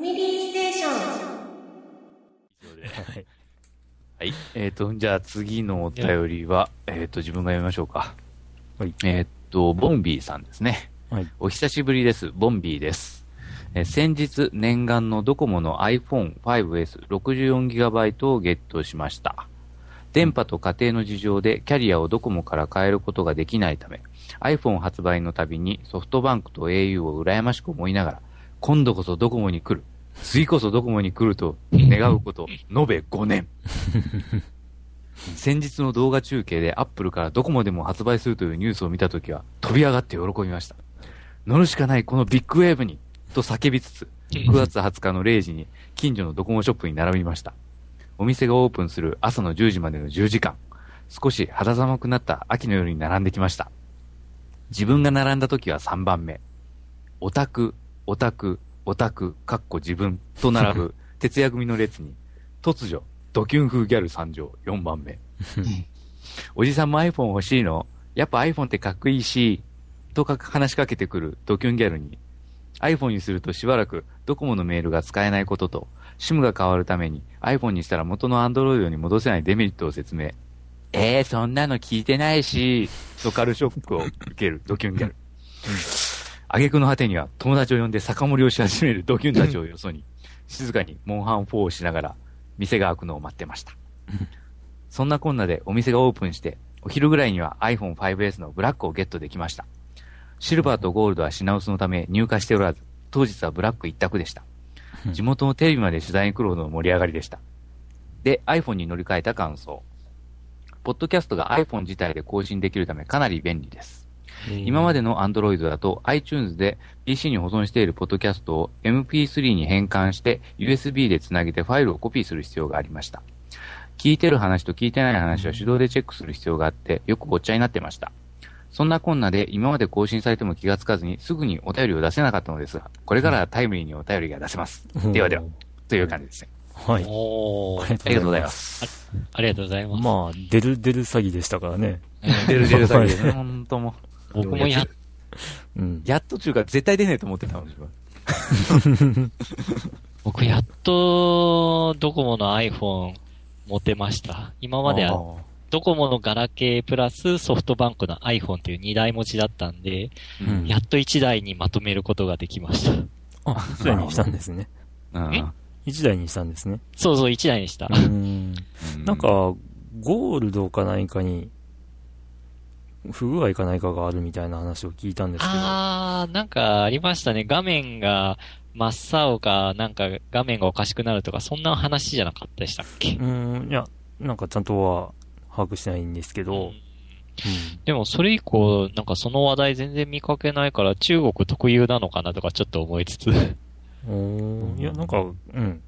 ファミリーステーション。はい。はい。えっ、と、じゃあ次のお便りは、えっ、と、自分が読みましょうか。はい。えっ、と、ボンビーさんですね。はい。お久しぶりです。ボンビーです。えー先日、念願のドコモの iPhone5S64GB をゲットしました。電波と家庭の事情でキャリアをドコモから変えることができないため、iPhone 発売のたびにソフトバンクと au を羨ましく思いながら、今度こそドコモに来る。次こそドコモに来ると願うこと、延べ5年。先日の動画中継でアップルからドコモでも発売するというニュースを見たときは飛び上がって喜びました。乗るしかないこのビッグウェーブにと叫びつつ、9月20日の0時に近所のドコモショップに並びました。お店がオープンする朝の10時までの10時間、少し肌寒くなった秋の夜に並んできました。自分が並んだ時は3番目。オタク、オタク、オタク、かっこ自分と並ぶ 徹夜組の列に、突如、ドキュン風ギャル参上4番目。おじさんも iPhone 欲しいの？やっぱ iPhone ってかっこいいし、とか話しかけてくるドキュンギャルに、iPhone にするとしばらくドコモのメールが使えないことと、SIM が変わるために iPhone にしたら元の Android に戻せないデメリットを説明。えー、そんなの聞いてないし、とカルショックを受けるドキュンギャル。挙句の果てには友達を呼んで酒盛りをし始めるドキュンたちをよそに、静かにモンハン4をしながら、店が開くのを待ってました。そんなこんなでお店がオープンして、お昼ぐらいには iPhone5S のブラックをゲットできました。シルバーとゴールドは品薄のため入荷しておらず、当日はブラック一択でした。地元のテレビまで取材に来るほどの盛り上がりでした。で、iPhone に乗り換えた感想。ポッドキャストが iPhone 自体で更新できるためかなり便利です。今までの Android だと iTunes で PC に保存しているポッドキャストを MP3 に変換して USB でつなげてファイルをコピーする必要がありました。聞いてる話と聞いてない話は手動でチェックする必要があってよくごっちゃになってました。そんなこんなで今まで更新されても気がつかずにすぐにお便りを出せなかったのですが、これからはタイムリーにお便りが出せます。ではでは、という感じですね。はい。あおーりがとうございます。ありがとうございます。まあ、出る出る詐欺でしたからね。出る出る詐欺ですね。本当もう。僕もやっ、うん。やっと中華絶対出ねえと思ってたの、自分。僕やっと、ドコモの iPhone 持てました。今まであは、ドコモのガラケープラスソフトバンクの iPhone っていう2台持ちだったんで、うんやっと1台にまとめることができました。あ、一台にしたんですね。うんえ？一台にしたんですね。そうそう、1台にした。うん。なんか、ゴールドか何かに、不具合か何かがあるみたいな話を聞いたんですけど。あー、なんかありましたね。画面が真っ青か、なんか画面がおかしくなるとか、そんな話じゃなかったでしたっけ？うん、いや、なんかちゃんとは把握してないんですけど、うんでもそれ以降、なんかその話題全然見かけないから中国特有なのかなとかちょっと思いつつ。おーいや、なんか、うん。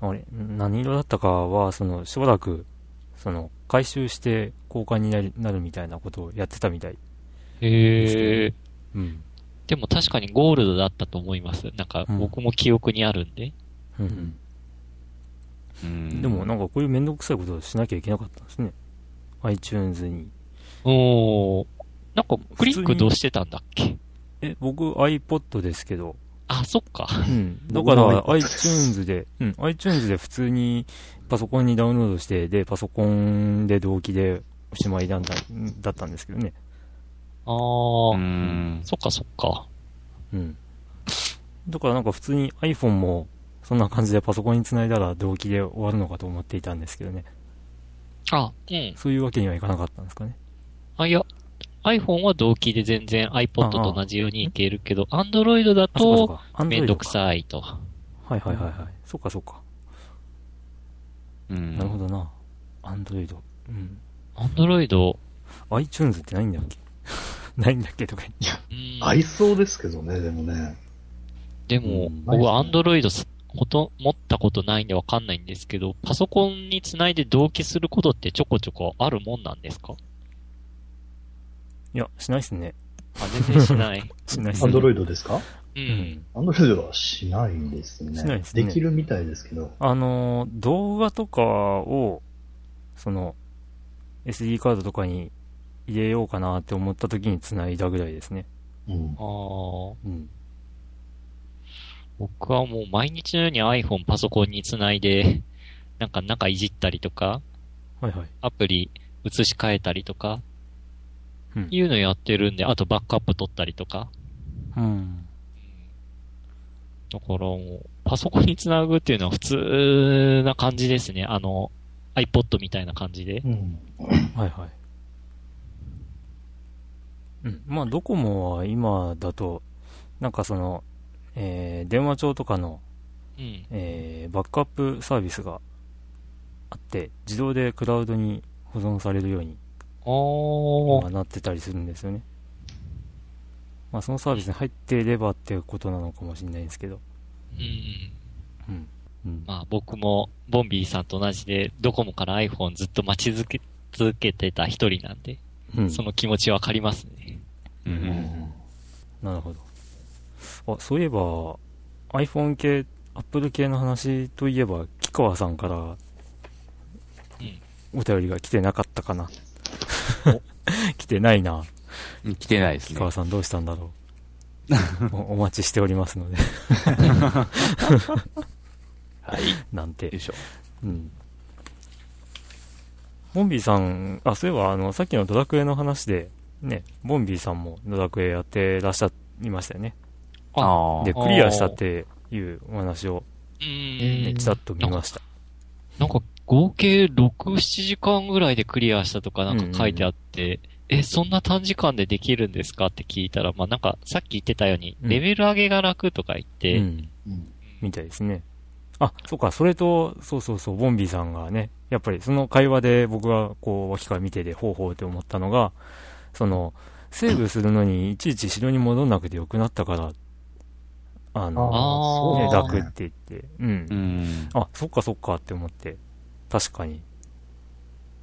あれ、何色だったかは、その、しばらく、その、回収して交換になりなるみたいなことをやってたみたい。へえ。うん。でも確かにゴールドだったと思います。なんかうん僕も記憶にあるんで。うんうんでも、なんかこういうめんどくさいことをしなきゃいけなかったんですね。iTunes に。おー。なんかクリックどうしてたんだっけ？え、僕 iPod ですけど、あ、そっか。うん。だから、iTunes で、うん、iTunes で普通にパソコンにダウンロードして、で、パソコンで同期でおしまいなんだ、だったんですけどね。あー。うんそっかそっか。うん。だからなんか普通に iPhone も、そんな感じでパソコンにつないだら同期で終わるのかと思っていたんですけどね。あ、うん。そういうわけにはいかなかったんですかね。あ、いや。iPhone は同期で全然 iPod と同じようにいけるけど、Android だと。めんどくい。さいと。はいはいはいはい。そっかそっか。うんなるほどな。Android。うん。Android、iTunes ってないんだっけ？ないんだっけ？とか言って。うん合いそうですけどね、でもね。でも、うん僕はないですね Android すほと持ったことないんでわかんないんですけど、パソコンにつないで同期することってちょこちょこあるもんなんですか？いや、しないっすね。あ、全然しない。しないっすね。アンドロイドですか？う。うんん。アンドロイドはしないんですね。しないですねできるみたいですけど。あのー、動画とかを、その、SD カードとかに入れようかなって思った時に繋いだぐらいですね。うんあ。あ。うん。僕はもう毎日のように iPhone パソコンにつないで、なんか中いじったりとか、はいはい。アプリ移し替えたりとか、うんいうのやってるんで、あとバックアップ取ったりとか。うん。だからもう、パソコンにつなぐっていうのは普通な感じですね。あの、iPod みたいな感じで。うん。はいはい。うん。まあ、ドコモは今だと、なんかその、えー電話帳とかの、うん。えーバックアップサービスがあって、自動でクラウドに保存されるようにあなってたりするんですよね。まあ、そのサービスに入っていればっていうことなのかもしれないんですけど。うん。うん。うん。まあ僕も、ボンビーさんと同じで、ドコモから iPhone ずっと待ち続け、続けてた一人なんで、うん、その気持ちわかりますね。う。うんん。なるほど。あ、そういえば、iPhone 系、Apple 系の話といえば、木川さんから、うん。お便りが来てなかったかな。来てないな。うん来てないですね。木川さんどうしたんだろう。おお待ちしておりますので、はい。なんてよい。しょ。うん。ボンビーさん、あ、そういえば、あの、さっきのドラクエの話で、ね、ボンビーさんもドラクエやってらっしゃいましたよね。ああで、。クリアしたっていうお話を、うね、ん。ちらっと見ました。なんか合計6、7時間ぐらいでクリアしたとかなんか書いてあって、え、そんな短時間でできるんですかって聞いたら、まあなんかさっき言ってたように、うんレベル上げが楽とか言って、うん。うん。みたいですね。あ、そうか、それと、そうそうそう、ボンビーさんがね、やっぱりその会話で僕がこう、脇から見てて、ほうほうって思ったのが、その、セーブするのにいちいち城に戻んなくてよくなったから、あの、あーね、楽って言って、うんう。ん。あ、そっかそっかって思って、確かに。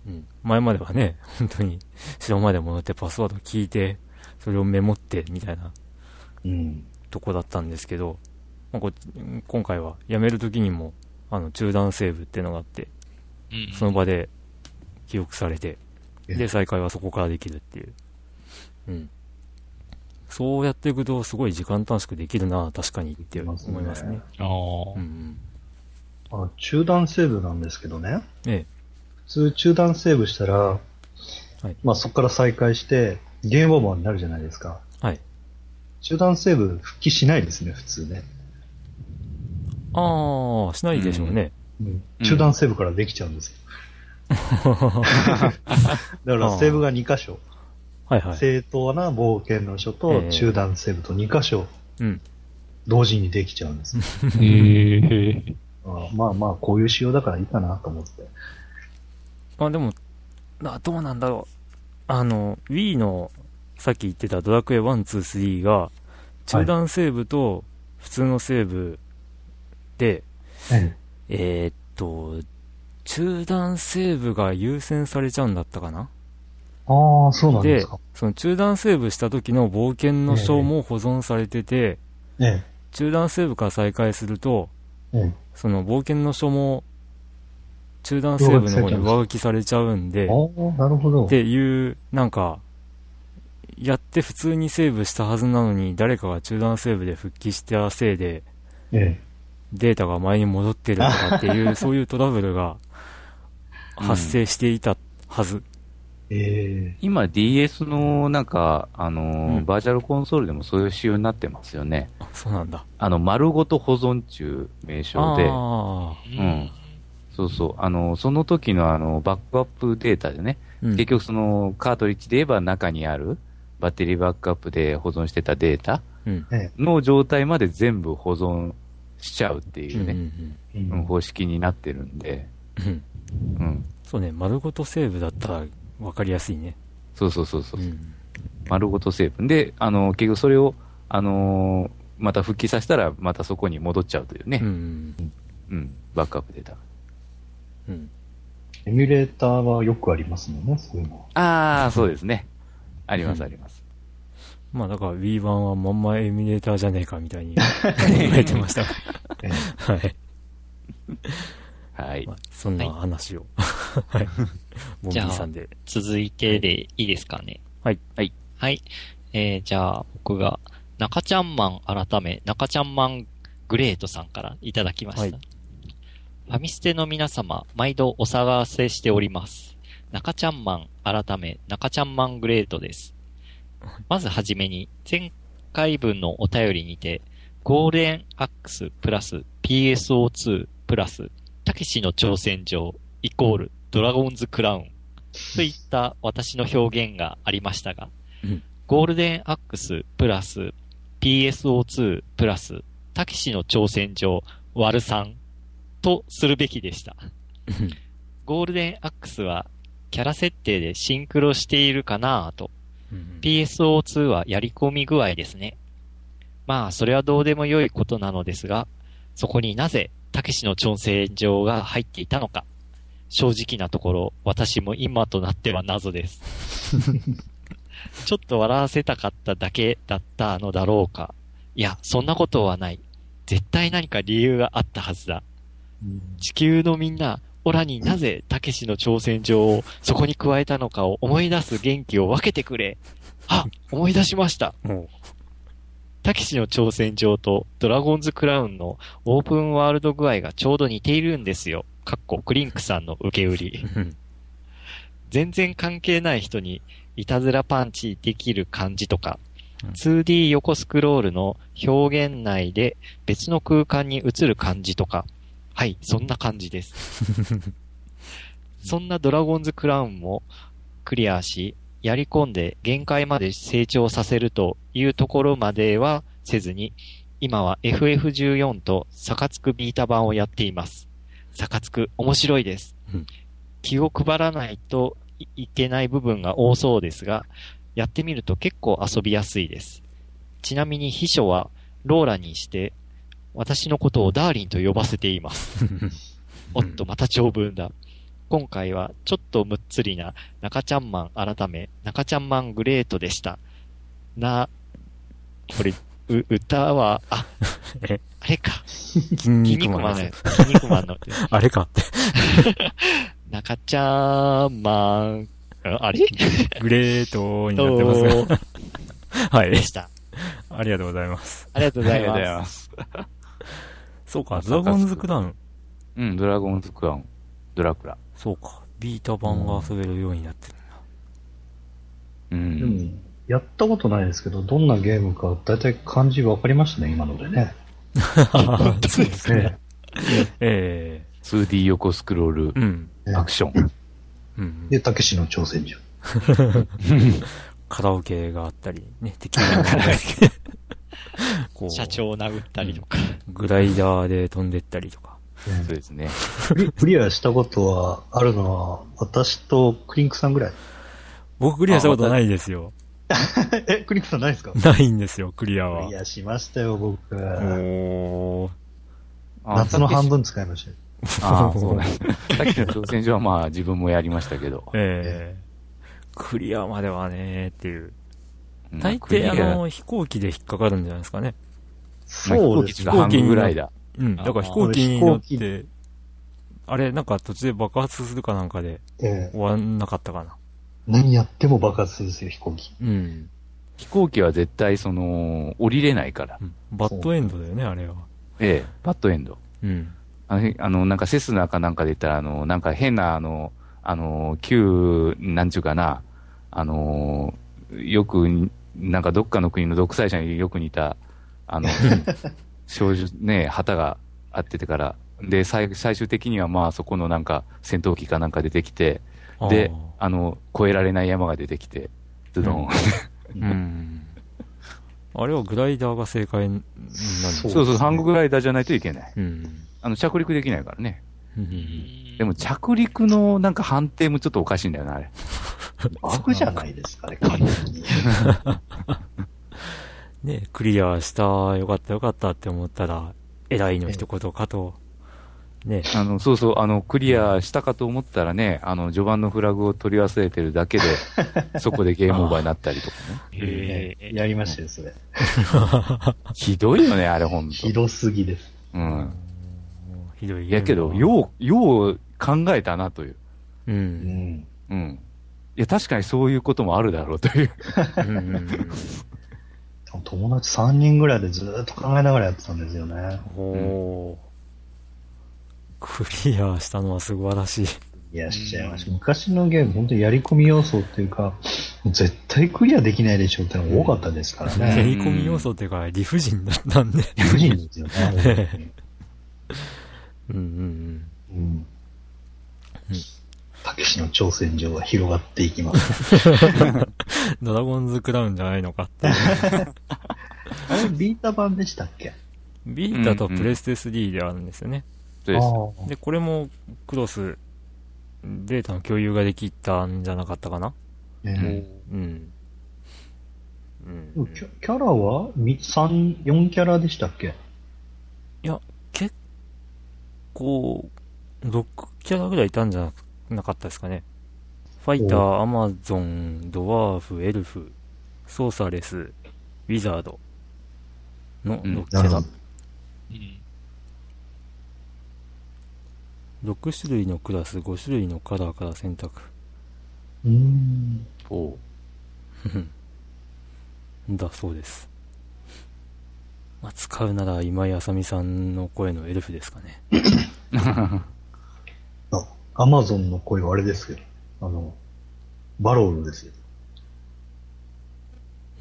うん。前まではね、本当に、城まで戻ってパスワード聞いて、それをメモって、みたいなうん。とこだったんですけど、まあ、こ今回は辞める時にも、あの、中断セーブっていうのがあって、うんその場で記憶されて、えで、再開はそこからできるっていう。うん。そうやっていくと、すごい時間短縮できるな、確かにって思いますね。あーうんうん。あの中断セーブなんですけどね。え普通中断セーブしたら、いまあそこから再開して、ゲームオーバーになるじゃないですか。え。はい。中断セーブ復帰しないですね、普通ね。ああ、しないでしょうね。うん、中断セーブからできちゃうんですよ。だからセーブが2箇所。はいはい。正当な冒険の書えとえ中断セーブと2箇所うん。同時にできちゃうんです。へえ。あまあまあ、こういう仕様だからいいかなと思って。あ、でも、あどうなんだろう。あの、Wii の、さっき言ってたドラクエ1、2、3が、中断セーブと普通のセーブで、ええ。ーっと、中断セーブが優先されちゃうんだったかな。ああ、そうなんでですか。その中断セーブした時の冒険の書も保存されてて、え。中断セーブから再開すると、え、え。その冒険の書も中断セーブの方に上書きされちゃうんでなるほど。っていう、なんか、やって普通にセーブしたはずなのに、誰かが中断セーブで復帰したせいで、えデータが前に戻ってるとかっていう、そういうトラブルが発生していたはず。え、え今 DS のなんか、あのーうんバーチャルコンソールでもそういう仕様になってますよね。あそうなんだ。あの、丸ごと保存中名称で、あうんそうそう、あの、その時のあの、バックアップデータでね、あ、うん結局そのカートリッジで言えば中にあるバッテリーバックアップで保存してたデータの状態まで全部保存しちゃうっていうね、うんうんえ、ううんん方式になってるんで、うんうん。そうね、丸ごとセーブだったら分かりやすいね。そうそうそうそうう。ん。丸ごとセーブ。で、あの、結局それを、あのーまた復帰させたら、またそこに戻っちゃうというねう、ん。うん、バックアップデータ。うん。エミュレーターはよくありますもんね、そういうの。ああ、そうですね。ありまうんす、あります。まあだから Wii 版はまんまエミュレーターじゃねえかみたいに 言われてました。えはい。はいま。あ、そんな話を。はい。ボンビーさんで。続いてでいいですかね。はい。はい。はい。えー、じゃあ、僕が、中ちゃんマン改め、中ちゃんマングレートさんからいただきました。はいファミステの皆様、毎度お探せしております。中ちゃんマン、改め、中ちゃんマングレートです。まずはじめに、前回分のお便りにて、ゴールデンアックスプラス PSO2 プラス、たけしの挑戦状イコールドラゴンズクラウンといった私の表現がありましたが、うんゴールデンアックスプラス PSO2 プラス、たけしの挑戦状割る3とするべきでした。ゴールデンアックスはキャラ設定でシンクロしているかなぁと。PSO2 はやり込み具合ですね。まあ、それはどうでもよいことなのですが、そこになぜ、たけしの挑戦状が入っていたのか。正直なところ、私も今となっては謎です。ちょっと笑わせたかっただけだったのだろうか。いや、そんなことはない。絶対何か理由があったはずだ。地球のみんな、オラになぜたけしの挑戦状をそこに加えたのかを思い出す元気を分けてくれ。あ、思い出しました。もたけしの挑戦状とドラゴンズクラウンのオープンワールド具合がちょうど似ているんですよ。かっこクリンクさんの受け売り。全然関係ない人にいたずらパンチできる感じとか、うん 2D 横スクロールの表現内で別の空間に映る感じとか、はい、そんな感じです。そんなドラゴンズクラウンもクリアし、やり込んで限界まで成長させるというところまではせずに、今は FF14 とサカツクビータ版をやっています。サカツク面白いです。うん気を配らないといいけない部分が多そうですが、やってみると結構遊びやすいです。ちなみに秘書はローラにして、私のことをダーリンと呼ばせています。おっと、また長文だ。今回はちょっとむっつりな中ちゃんマン改め中ちゃんマングレートでした。な、これ、う、歌は、あ、え？あれか。筋筋肉肉マンの。筋肉マンの。あれかって。中ちゃんマン、ああれ？グレートになってますが。はいで。した。ありがとうございます。ありがとうございま。す。そうか、ドラゴンズクラウン。うん、ドラゴンズクラウン、ドラクラ。そうか。ビータ版が遊べるようになってるうん。でも、やったことないですけど、どんなゲームか、だいたい感じ分かりましたね、今のでね。な。そうですね。ええ 2D 横スクロールアクション。うん。で、たけしの挑戦状。カラオケがあったり、ね、敵が こう、社長を殴ったりとか。グライダーで飛んでったりとか。そうですね。クリアしたことはあるのは、私とクリンクさんぐらい？僕クリアしたことないですよ。え、クリンクさんないですか？ないんですよ、クリアはクリ。アしましたよ、僕。おー。夏の半分使いましたよ。ああ、そうだ。さっきの挑戦状はまあ自分もやりましたけど。ええクリアまではねっていう。うん大抵あの、飛行機で引っかかるんじゃないですかね。まあ飛行機ぐらいだ。うん。だからあ飛行機に乗って、あれ、なんか途中で爆発するかなんかでええ終わんなかったかな。何やっても爆発するんですよ、飛行機。うん。飛行機は絶対その、降りれないから。うんバッドエンドだよね、あれは。ええ、バッドエンド。うん。あの、あのなんかセスナかなんかで言ったら、あの、なんか変な、あの、あの、旧、なんちゅうかな、あの、よく、なんかどっかの国の独裁者によく似た、あの、少女、ね、旗があっててから、で、最最終的にはまあそこのなんか戦闘機かなんか出てきて、で、あの、越えられない山が出てきて、ズドン。うんうん。あれはグライダーが正解なんですそうそうそう、ハンググライダーじゃないといけない。うん。あの、着陸できないからね。うんでも着陸のなんか判定もちょっとおかしいんだよな、あれ。バグじゃないですかね、完全に。ね、クリアした、よかったよかったって思ったら、偉いの一言かと、ね、あの、そうそう、あの、クリアしたかと思ったらね、あの、序盤のフラグを取り忘れてるだけで、そこでゲームオーバーになったりとかね。へえやりましたよ、それ。ひどいよね、あれほんと。ひどすぎです。うん。ひどい。いやけど、よう、よう考えたなという。う。うんん。うん。いや、確かにそういうこともあるだろうという。うんうんうん友達3人ぐらいでずーっと考えながらやってたんですよね。おー。クリアしたのは素晴らしい。いや、しちゃいました。昔のゲーム、本当にやり込み要素っていうか、絶対クリアできないでしょってのが多かったですからやね。り込み要素っていうか、理不尽だったんで。理不尽ですよね。本当にうんうんうん。たけしの挑戦状は広がっていきます。うん。ドラゴンズクラウンじゃないのかって。あれ、ビータ版でしたっけ？ビータとプレステ3であるんですよね。そうです。で、これもクロス、データの共有ができたんじゃなかったかな？あーねうん。うん。キャラはみ三4キャラでしたっけ？いや、結構、6キャラぐらいいたんじゃなかったですかね。ファイター、アマゾン、ドワーフ、エルフ、ソーサレス、ウィザードのうん6キャラ。なるほど。うん6種類のクラス、5種類のカラーから選択。うーん。おう だそうです。まあ、使うなら今井あさみさんの声のエルフですかね。あ、アマゾンの声はあれですけど、あの、バロールですよ。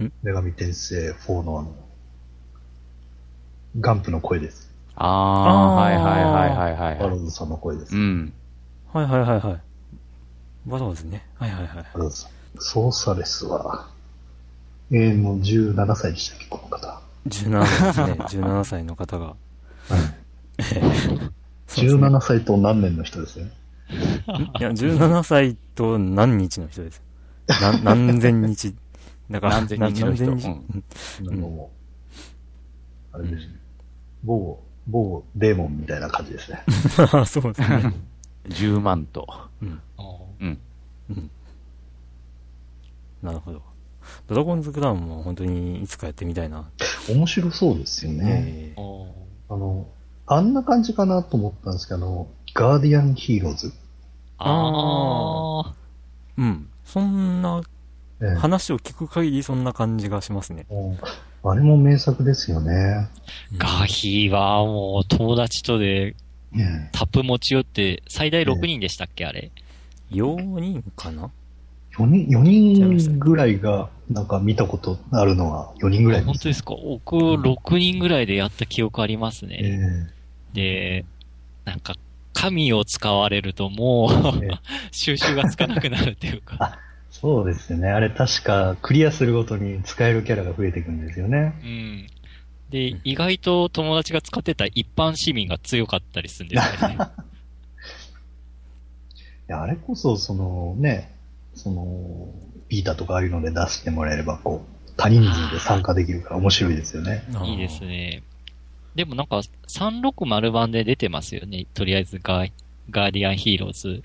ん？女神転生4のあの、ガンプの声です。ああ、はいはいはいはいはいはい。バローズさんの声です。うん。はいはいはいはい。バローズね。はいはいはい。バローズさん。ソーサレスは、えー、もう17歳でしたっけ、この方。17歳ですね。17歳の方が。はい。そうですね17歳と何年の人ですね。いや、17歳と何日の人です。何、何千日。だから、何千日の人何千うんあれですね。某、某デーモンみたいな感じですね。あ そうですね。10万と。うん。あーうん。うん。なるほど。ドラゴンズクラウンも本当にいつかやってみたいな。面白そうですよね。えあの、あんな感じかなと思ったんですけど、あの、ガーディアンヒーローズ。あー。うん。そんな、ええ話を聞く限りそんな感じがしますね。あれも名作ですよね。ガーヒーはもう友達とでねタップ持ち寄って、最大6人でしたっけ、あれ？4人かな？4人、4人ぐらいが、なんか見たことあるのは4人ぐらい本当ですか？僕、6人ぐらいでやった記憶ありますえね。で、なんか、神を使われるともう 収集がつかなくなるっていうか。そうですよね。あれ確かクリアするごとに使えるキャラが増えていくんですよね。うん。で、意外と友達が使ってた一般市民が強かったりするんですよね。いや、あれこそ、そのね、その、ビータとかああいうので出してもらえれば、こう、多人数で参加できるから面白いですよね。いいですね。でもなんか、360版で出てますよね。とりあえずガー、ガーディアンヒーローズ。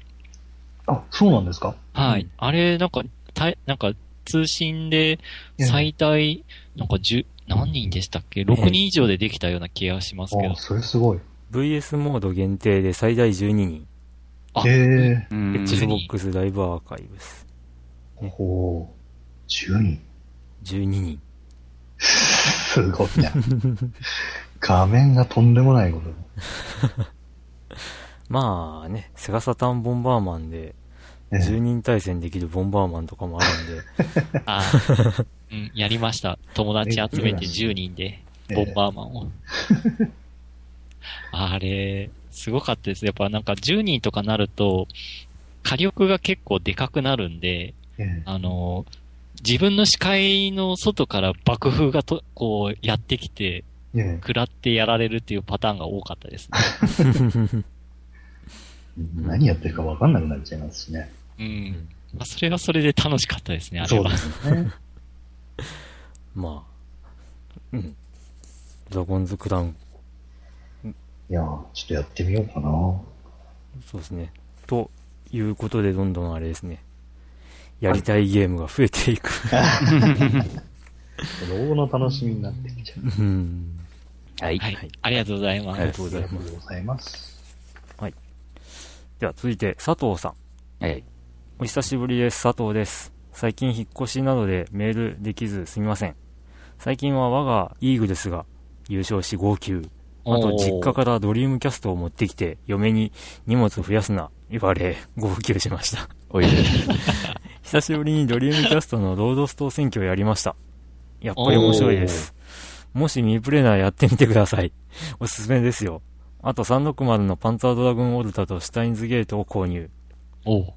あ、そうなんですか？はい。うんあれ、なんか、たなんか、通信で最大、なんか10、何人でしたっけ ?6 人以上でできたような気がしますけどあ、。それすごい。VS モード限定で最大12人。あへえ。うん。Xbox ライブアーカイブス。ほう。10人。12人。すごいね。画面がとんでもないこと。まあね、セガサターンボンバーマンでええ10人対戦できるボンバーマンとかもあるんで、あうん、やりました。友達集めて10人で、ボンバーマンを。あれ、すごかったです。やっぱなんか10人とかなると、火力が結構でかくなるんで、ええあの、自分の視界の外から爆風がと、こう、やってきて、ええ食らってやられるっていうパターンが多かったですね。何やってるか分かんなくなっちゃいますしね。うん。まあ、それはそれで楽しかったですね、あれはそうで。すね。まあ、うん。ドラゴンズクラウン、いやーちょっとやってみようかな。そうですね。ということで、どんどんあれですね。やりたいゲームが増えていく。老後の楽しみになってきちゃう。うん。はい。はいはい。ありがとうございます。ありがとうございありがます。とうございます。では続いて、佐藤さん。はい。お久しぶりです。佐藤です。最近引っ越しなどでメールできずすみません。最近は我がイーグルスが優勝し号泣。あと実家からドリームキャストを持ってきて、嫁に荷物増やすな、言われ、号泣しました。おいで。久しぶりにドリームキャストのロードス島戦記をやりました。やっぱり面白いです。もしミープレーナーやってみてください。おすすめですよ。あと360のパンツァードラグーンオルタとシュタインズゲートを購入。おう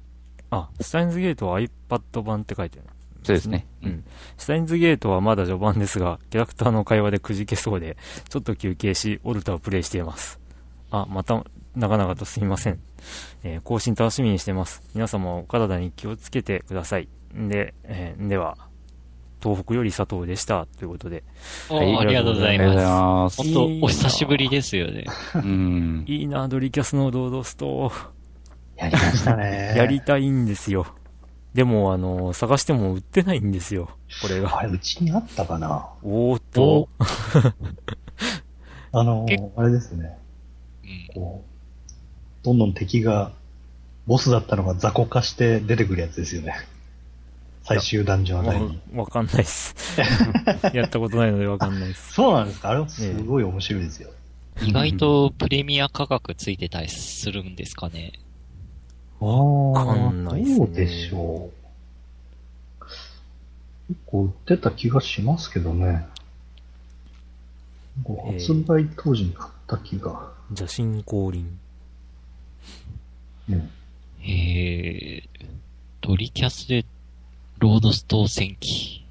あ、シュタインズゲートは iPad 版って書いてある。そうですね。うん。シュタインズゲートはまだ序盤ですが、キャラクターの会話でくじけそうで、ちょっと休憩し、オルタをプレイしています。あ、また、長々とすみません。えー更新楽しみにしてます。皆様お体に気をつけてください。んで、えーでは、東北より佐藤でした。ということで、おはいありがとうございまます。す。本当お久しぶりですよね。うん。いいな、ドリキャスのロードストやりましたね。やりたいんですよ。でも、あの、探しても売ってないんですよ。これが。あれ、うちにあったかな？おーっと、あの結、あれですね。うんこう、どんどん敵が、ボスだったのが雑魚化して出てくるやつですよね。最終ダンジョンあたりに。わわかんないっす。やったことないのでわかんないっす。そうなんですか？あれはすごい面白いですよ。意外とプレミア価格ついてたりするんですかね？あわかんないっすねどうでしょう。結構売ってた気がしますけどね。発売当時に買った気が。邪神降臨。うん。えー、ドリキャスでロードストー戦記。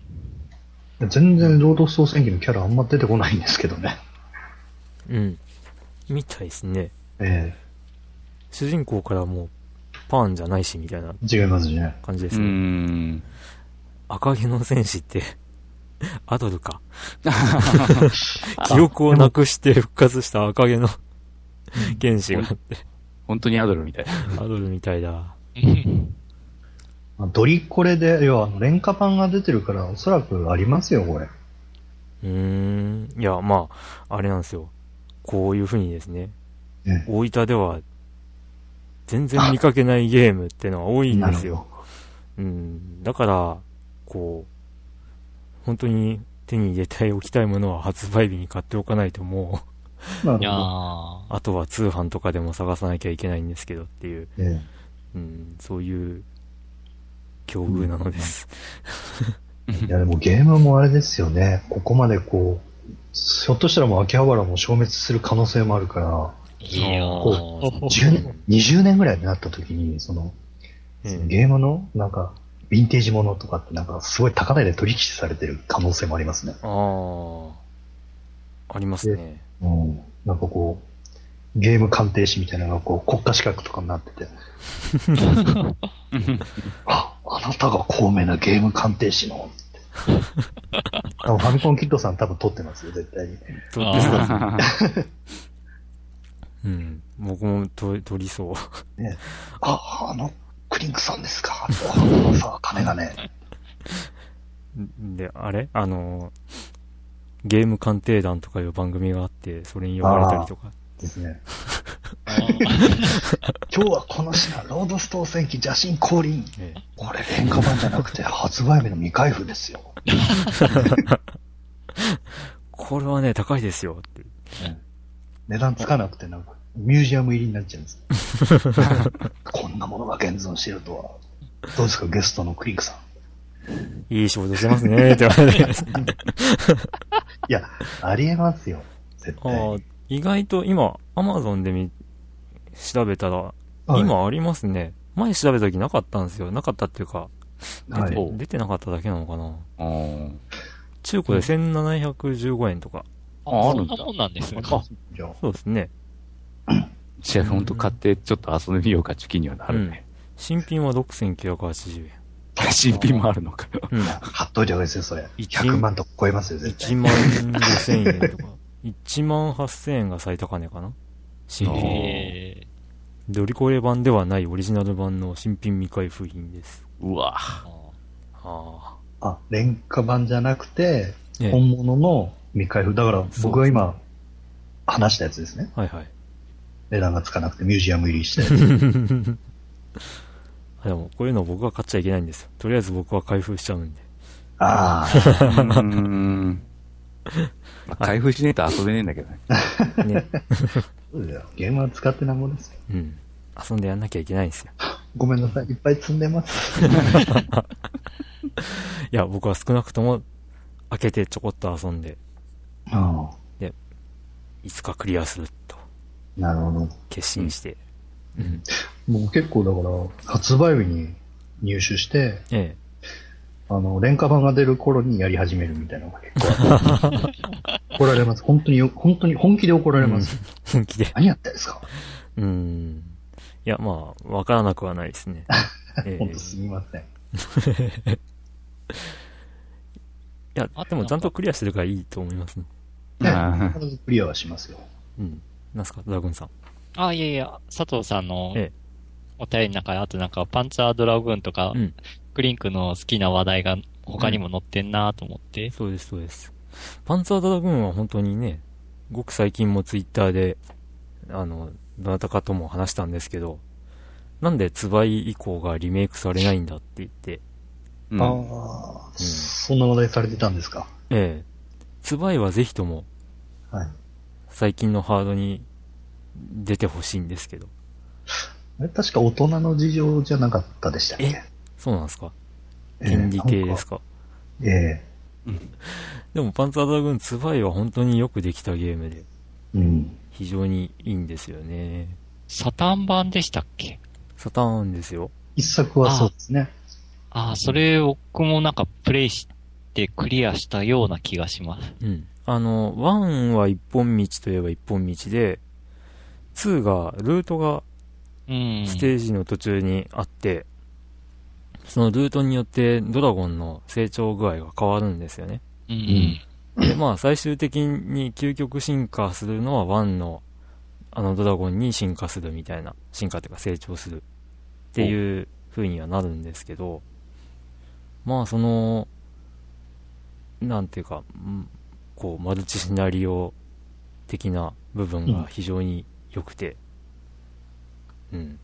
全然ロードストー戦記のキャラあんま出てこないんですけどね。うん。みたいですね。え主人公からもう、パーンじゃないし、みたいなえ違いますね。う感じですね。ん。赤毛の戦士って、アドルか。記憶をなくして復活した赤毛の剣士があって、本当にアドルみたい。アドルみたいだ。まあドリコレで、要はあの廉価版が出てるから、おそらくありますよ、これ。うーん。いや、まあ、あれなんですよ。こういう風にですね、ね大分では、全然見かけないゲームってのは多いんですよ。うん。だから、こう、本当に手に入れたい、置きたいものは発売日に買っておかないともう、いやあとは通販とかでも探さなきゃいけないんですけどっていう、ど。えうん、そういう境遇なのです。いや、でもゲームもあれですよね。ここまでこう、ひょっとしたらもう秋葉原も消滅する可能性もあるから、いやこー10年、20年ぐらいになった時に、その、ええゲームの、なんか、ヴィンテージものとかってなんかすごい高値で取引されてる可能性もありますね。ああ、ありますね。うん。なんかこう、ゲーム鑑定士みたいなのがこう国家資格とかになってて、あなたが高名なゲーム鑑定士の ファミコンキッドさん多分撮ってますよ、絶対に。とあうん、僕もと取りそう。ね、あ、あの、クリンクさんですか？あさあ、金がね。で、あれ？あの、ゲーム鑑定団とかいう番組があって、それに呼ばれたりとか。ですね。ー 今日はこの品、ロードストー戦記邪神降臨。ええこれ廉価版じゃなくて発売日の未開封ですよ。これはね、高いですよって。値段つかなくてなんか、ミュージアム入りになっちゃうんです。こんなものが現存してるとは。どうですか、ゲストのクリンクさん。いい仕事してますね、って言われて。いや、ありえますよ。絶対意外と今、アマゾンで見、調べたら、はい今ありますね。前調べた時なかったんですよ。なかったっていうか、出て,、はい出てなかっただけなのかな。あ中古で1715円とか。ああるんだそんなもんなんですね。そうですね。じゃあ、ほんと買ってちょっと遊んでみようか、チュキにはなるね。新品は6980円。新品もあるのかよ。うん。買っといた方がいいですよ、それ。一100万とか超えますよ、絶対1。万5000円とか。1万8000円が最高値かな新品。えドリコレ版ではないオリジナル版の新品未開封品です。うわーああ、廉価版じゃなくて、本物の未開封。だから、僕が今、話したやつですね。はいはい。で値段がつかなくてミュージアム入りしたやつ。でも、こういうの僕は買っちゃいけないんですよ。とりあえず僕は開封しちゃうんで。ああ、うーん。まあ、開封しねえと遊べねえんだけどね。ね。そうだよ。ゲームは使ってなんぼですよ。うん。遊んでやんなきゃいけないんですよ。ごめんなさい。いっぱい積んでます。いや、僕は少なくとも、開けてちょこっと遊んで、あいつかクリアするとあ、なるほど。決心して。うん。僕結構だから、発売日に入手して、えあの、廉価版が出る頃にやり始めるみたいなのが結構あって怒られます。本当によ、本当に本気で怒られます。え。本気で。何やってんですか？うん。いや、まあ、わからなくはないですね。ええ本当すみません。いや、でもちゃんとクリアしてるからいいと思いますね。必ずクリアはしますよ。うん。なんすか、ドラグーンさん。あ、いやいや、佐藤さんのええお便りの中で、あとなんか、パンツァードラグーンとか、うん。クリンクの好きな話題が他にも載ってんなと思って。そうです、そうです。パンツァードラグーンは本当にね、ごく最近もツイッターで、あの、どなたかとも話したんですけど、なんでツバイ以降がリメイクされないんだって言って、うんああ、そんな話題されてたんですか？ええ、ツバイはぜひともはい。最近のハードに出てほしいんですけど、あれ確か大人の事情じゃなかったでしたっけ？えそうなんですか？ええ権利系ですか、ええ でもパンツァードラグーンツバイは本当によくできたゲームで、うん。非常にいいんですよね。サタン版でしたっけ？サターンですよ。一作はそうですね。ああ、それ僕もなんかプレイしてクリアしたような気がします。うん。あの、1は一本道といえば一本道で、2が、ルートがうん。ステージの途中にあって、そのルートによってドラゴンの成長具合が変わるんですよね。うんうん。で、まあ最終的に究極進化するのは1のあのドラゴンに進化するみたいな、進化というか成長するっていう風にはなるんですけど、まあその、なんていうか、うんこうマルチシナリオ的な部分が非常に良くて、うん。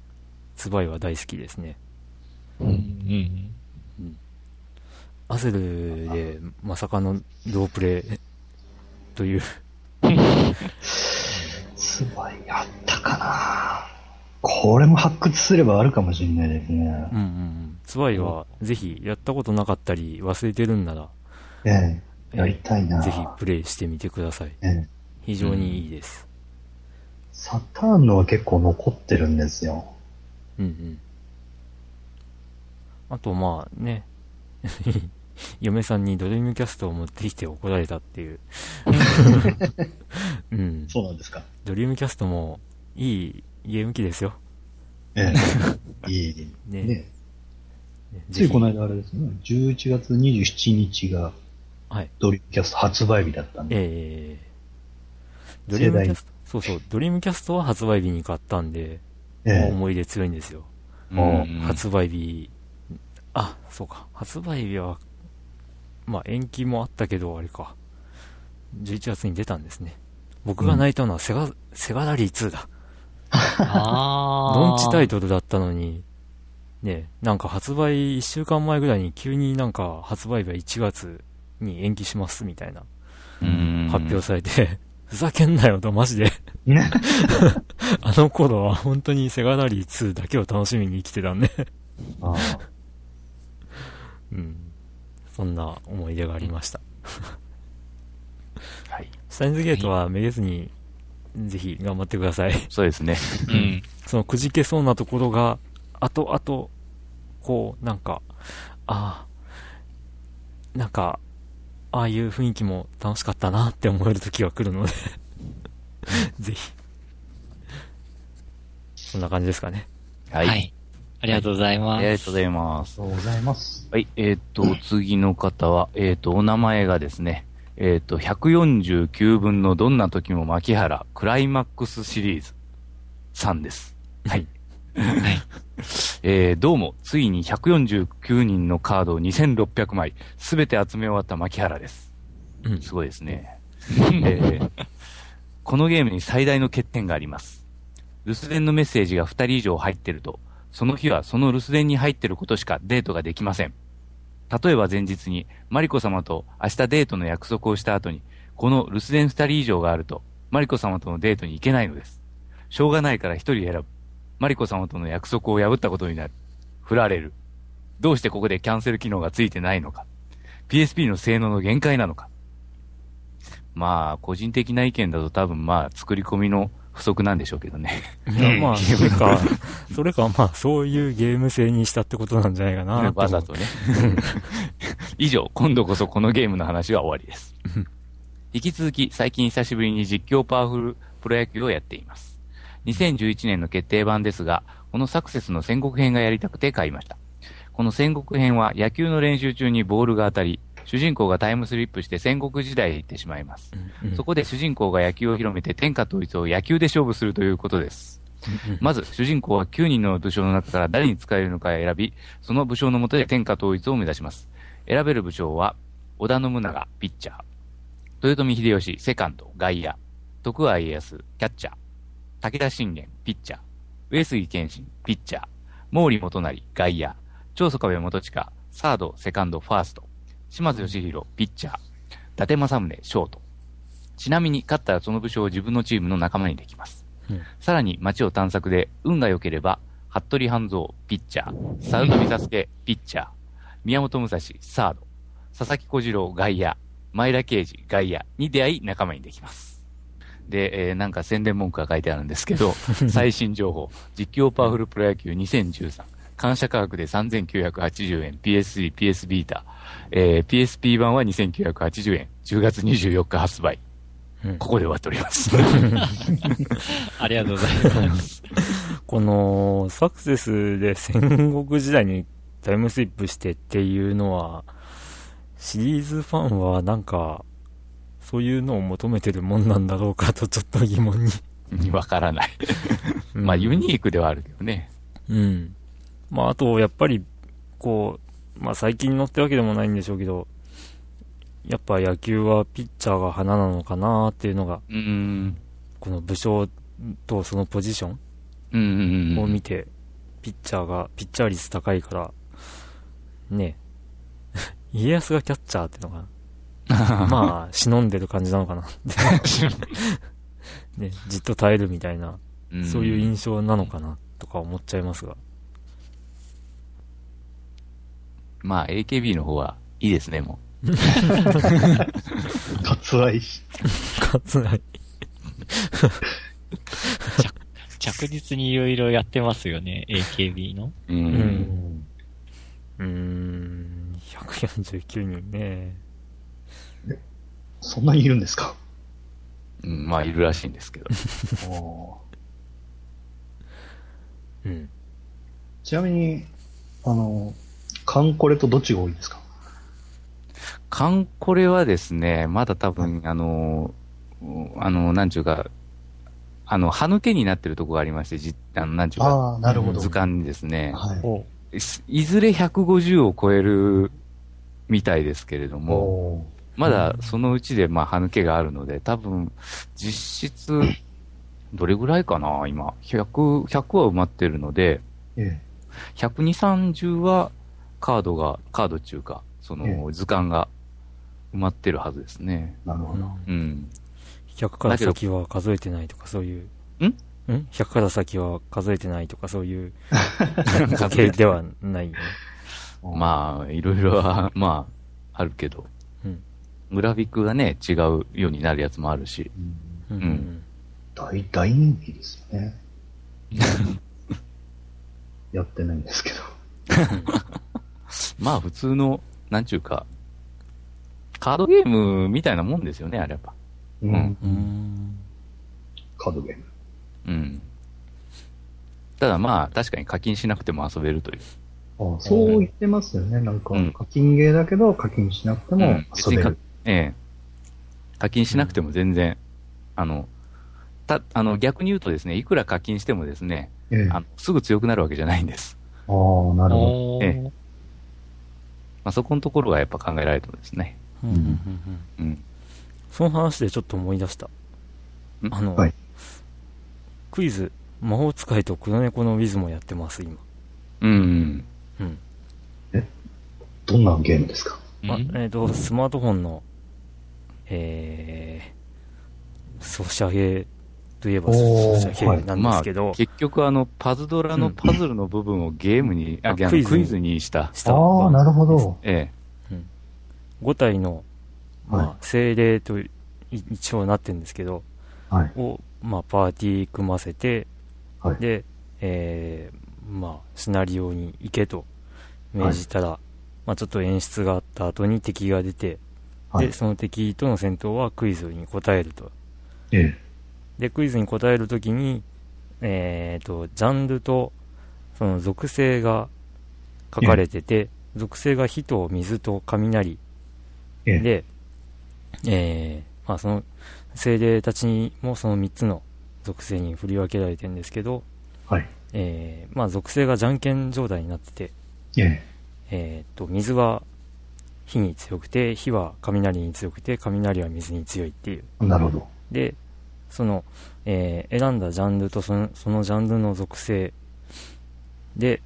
ツバイは大好きですね。うんうん。アセルでまさかのロープレイという、すごい、あったかなこれも発掘すればあるかもしれないですねうん。うんうん。ツバイはぜひやったことなかったり忘れてるんなら、ええやりたいなぜひプレイしてみてください。ええ非常にいいです。サターンのは結構残ってるんですよ。うんうん。あとまあね、嫁さんにドリームキャストを持ってきて怒られたっていう。うん。そうなんですか。ドリームキャストもいいゲーム機ですよ。ええ。いい。ねねついこの間あれですね、11月27日がはい。ドリームキャスト発売日だったんで。ええドリームキャスト、そうそう、ドリームキャストは発売日に買ったんで、ええ思い出強いんですよ。うん発売日、あ、そうか、発売日は、まあ延期もあったけど、あれか、11月に出たんですね。僕が泣いたのはセガ、セガラリー2だ。ああ。ドンチタイトルだったのに、ね、なんか発売1週間前ぐらいに急になんか発売日は1月に延期しますみたいなうん発表されて、ふざけんなよとマジで。ね。あの頃は本当にセガラリー2だけを楽しみに生きてたんで、ああうん。そんな思い出がありました。はい。スタインズゲートはめげずに、ぜひ頑張ってください。そうですね。うん。そのくじけそうなところが、後々、こう、なんか、ああ、なんか、ああいう雰囲気も楽しかったなって思える時が来るので、ぜひ。そんな感じですかね。は。はいい。ありがとうございあます。りがとうございます。りがとうございます。はい。えーっと、次の方は、えーっと、お名前がですね、えーっと、149分のどんな時も牧原、クライマックスシリーズさんです。はい。はい。えー、どうも、ついに149人のカードを2600枚、すべて集め終わった牧原です。うん。すごいですね。えーこのゲームに最大の欠点があります。留守電のメッセージが2人以上入ってると、その日はその留守電に入ってることしかデートができません。例えば前日に、マリコ様と明日デートの約束をした後に、この留守電二人以上があると、マリコ様とのデートに行けないのです。しょうがないから一人選ぶ。マリコ様との約束を破ったことになる。振られる。どうしてここでキャンセル機能がついてないのか。PSP の性能の限界なのか。まあ、個人的な意見だと多分まあ、作り込みの不足なんでしょうけどね。いやまあ、それか、それか、まあ、そういうゲーム性にしたってことなんじゃないかな。わざとね。以上、今度こそこのゲームの話は終わりです。引き続き、最近久しぶりに実況パワフルプロ野球をやっています。2011年の決定版ですが、このサクセスの戦国編がやりたくて買いました。この戦国編は野球の練習中にボールが当たり、主人公がタイムスリップして戦国時代へ行ってしまいます。うんそこで主人公が野球を広めて天下統一を野球で勝負するということです。まず、主人公は9人の武将の中から誰に使えるのか選び、その武将のもとで天下統一を目指します。選べる武将は、織田信長、ピッチャー。豊臣秀吉、セカンド、外野。徳川家康、キャッチャー。武田信玄、ピッチャー。上杉謙信、ピッチャー。毛利元就、外野。長宗我部元親、サード、セカンド、ファースト。島津義弘、ピッチャー。伊達政宗、ショート。ちなみに、勝ったらその武将を自分のチームの仲間にできます。うんさらに、街を探索で、運が良ければ、服部半蔵、ピッチャー。猿飛佐助、ピッチャー。宮本武蔵、サード。佐々木小次郎、外野。前田慶次、外野に出会い仲間にできます。で、えーなんか宣伝文句が書いてあるんですけど、最新情報、実況パワフルプロ野球2013、感謝価格で3980円、PS3、PS ビータ、えー PSP 版は2980円、10月24日発売。うんここで終わっております。ありがとうございます。この、サクセスで戦国時代にタイムスリップしてっていうのは、シリーズファンはなんか、そういうのを求めてるもんなんだろうかとちょっと疑問に。わからない。うんまあ、ユニークではあるけどね。うん。まあ、あと、やっぱり、こう、まあ、最近のってわけでもないんでしょうけど、やっぱ野球はピッチャーが花なのかなっていうのが、うーん。この武将とそのポジション。を見て、ピッチャーが、ピッチャー率高いから、ね 家康がキャッチャーってのが、まあ、忍んでる感じなのかな。ね、じっと耐えるみたいな、うんそういう印象なのかな、とか思っちゃいますが。まあ、AKB の方はいいですね、も 割愛し。かつない。着実にいろいろやってますよね、AKB の。う。う。うんん。うーん、149人ね。そんなにいるんですか？うんまあ、いるらしいんですけど。おーうん。ちなみに、あの、カンコレとどっちが多いですか？カンコレはですね、まだ多分、あの、うんあの、なんちゅうか、あの、歯抜けになってるとこがありまして、じあの、なんちゅうか、なるほど。図鑑にですね、はい。お。いいずれ150を超えるみたいですけれども、おまだそのうちで、まあ、歯抜けがあるので、多分、実質、どれぐらいかな、今。100、100は埋まってるので、ーえ。120、30はカードが、カードっていうか、そえの図鑑が埋まってるはずですね。え、なるほど。うん。100から先は数えてないとかそういう。ん？ん ?100 から先は数えてないとかそういう 時計ではないよね。まあ、いろいろは、まあ、あるけど、うんグラフィックがね、違うようになるやつもあるし、うんうんうん大、大人気ですよね。やってないんですけど。まあ、普通の、なんちゅうか、カードゲームみたいなもんですよね、あれやっぱ。ううんうーん。カードゲーム。うん。ただまあ、確かに課金しなくても遊べるという。あそう言ってますよね。なんかうん、課金ゲーだけど課金しなくても遊べる。ええ。課金しなくても全然、あの、た、あの、逆に言うとですね、いくら課金してもですね、ええ。ああのすぐ強くなるわけじゃないんです。あー、なるほおーえまあ、そこのところがやっぱ考えられてるんですね。うんうんうんうんうん。その話でちょっと思い出した。ん？あの、はいクイズ、魔法使いと黒猫のウィズもやってます、今。うん。うん。ど。どんなゲームですか？あうん？えっ、と、スマートフォンのえー、ソシャゲといえばおーソシャゲなんですけど、結局あの、パズドラのパズルの部分をゲームに、あ、あいやクイズにクイズにした。したああ、なるほど。え5体の、まはあ、精霊とい一応なってるんですけど、はい。を、まあ、パーティー組ませて、はい。で、えー、まあ、シナリオに行けと命じたら、まあ、ちょっと演出があった後に敵が出て、はいで、。その敵との戦闘はクイズに答えると。ええ。で、クイズに答えるときに、えーと、ジャンルと、その属性が書かれてて、属性が火と水と雷ええ。で、えー、まあその精霊たちにもその3つの属性に振り分けられてるんですけど、はい。えー、まあ属性がじゃんけん状態になってて、ええ。えーと、水は火に強くて、火は雷に強くて、雷は水に強いっていう。なるほど。で、その、えー選んだジャンルとそのそのジャンルの属性で、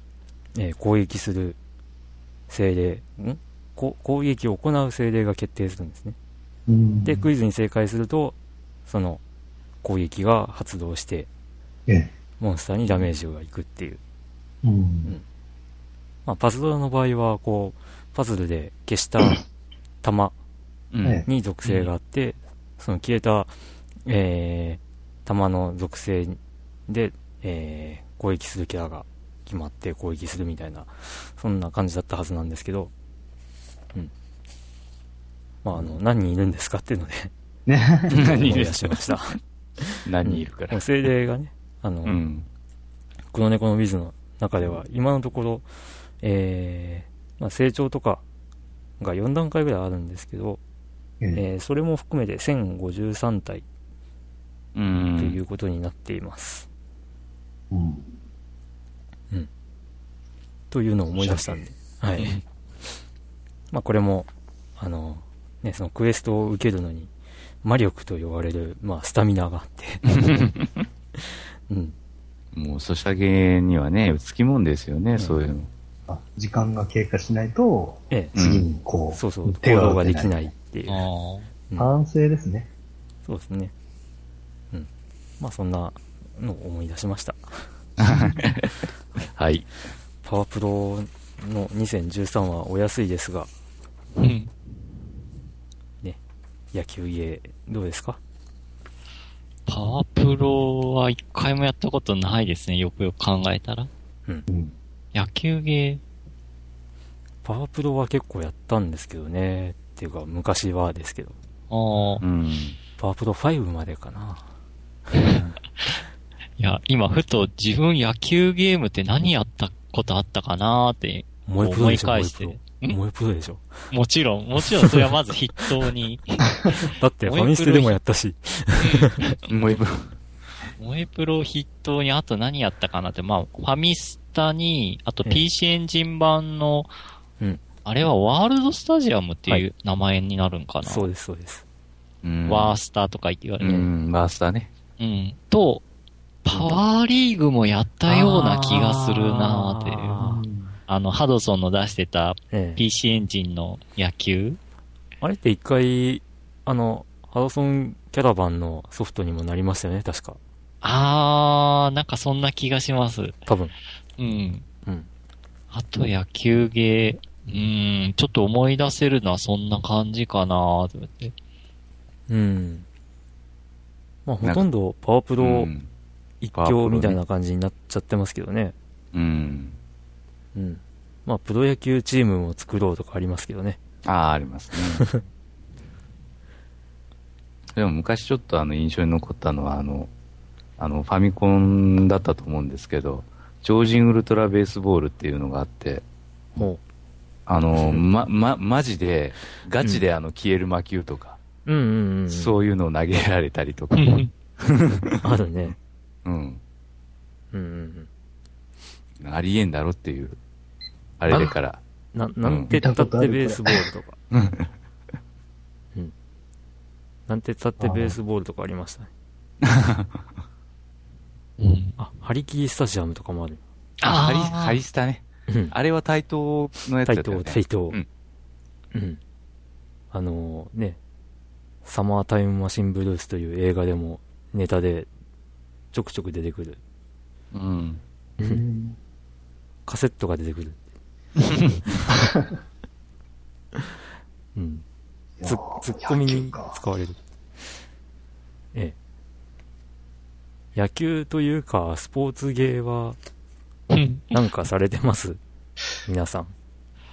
えー攻撃する精霊、ん？こ攻撃を行う精霊が決定するんですね。うんで、クイズに正解すると、その攻撃が発動して、ええ。モンスターにダメージがいくっていう。うん。まあ、パズドラの場合は、こう、パズルで消した弾に属性があって、その消えた、えー、弾の属性で、えー、攻撃するキャラが決まって攻撃するみたいな、そんな感じだったはずなんですけど、うん。まあ、あの、何人いるんですかっていうので、何人いる？しました。何人いるから。精霊がね、あの、うん。黒猫のビズの中では、今のところ、えー、まあ、成長とかが4段階ぐらいあるんですけど、ええ。えーそれも含めて1053体うとん。いうことになっています。うん。というのを思い出したんで。はい。まあこれも、あの、ね、そのクエストを受けるのに、魔力と呼ばれる、まあスタミナがあって。うん。もう、ソシャゲにはね、つきもんですよね、そういうの。あ時間が経過しないと、ええ、うん次にこう、そうそう、行手動ができないっていう。反省ですね。そうですね。うん。まあそんなのを思い出しました。はい。パワープロの2013はお安いですが、あ。うん。野球ゲーどうですか？パワープロは一回もやったことないですね。よくよく考えたら。うん。野球ゲパワープロは結構やったんですけどね。っていうか、昔はですけど。ー。ああ。うん。パワープロ5までかな。いや、今ふと自分野球ゲームって何やったことあったかなーって思い返して。萌えプロ。萌えプロでしょ。もちろん、もちろんそれはまず筆頭に。だってファミステでもやったし。もう一分。萌えプロ筆頭にあと何やったかなって、まあ、ファミスタに、あとええ PC エンジン版の、うんあれはワールドスタジアムってはいいう名前になるんかな。そうです、そうです。うん。ワースターとか言われる。うん、ワースターね。うん。と、パワーリーグもやったような気がするなーっていう。ああの、ハドソンの出してたええ PC エンジンの野球？あれって一回、あの、ハドソンキャラバンのソフトにもなりましたよね、確か。あー、なんかそんな気がします。多分。うん。うん。あと野球ゲー、うーん、ちょっと思い出せるのはそんな感じかなと思って。うん。まあ、ほとんどパワープうロん。一強みたいな感じになっちゃってますけどね。うん。うん。まあ、プロ野球チームも作ろうとかありますけどね。ああ、ありますね。でも昔ちょっとあの印象に残ったのは、あの、あの、ファミコンだったと思うんですけど、超人ウルトラベースボールっていうのがあって、ほあの、ま、ま、マジで、ガチであの、消える魔球とか、う。うんうんうん。そういうのを投げられたりとか、あるね。うん。うんうんうん。ありえんだろっていう、あれでから、な、なんて言ったってベースボールとか。うん。なんて言ったってベースボールとかありましたね。うん。あ、ハリキースタジアムとかもある。あ、ハリ、ハリスタね。うん。あれは対等のやつ対等、だったよね。対等。うん。うん。あのね、サマータイムマシンブルースという映画でもネタでちょくちょく出てくる。うん。うんカセットが出てくる。うん。ツッ、ツッコミに使われる。ええ。野球というか、スポーツ芸は、う んなんかされてます？皆さん。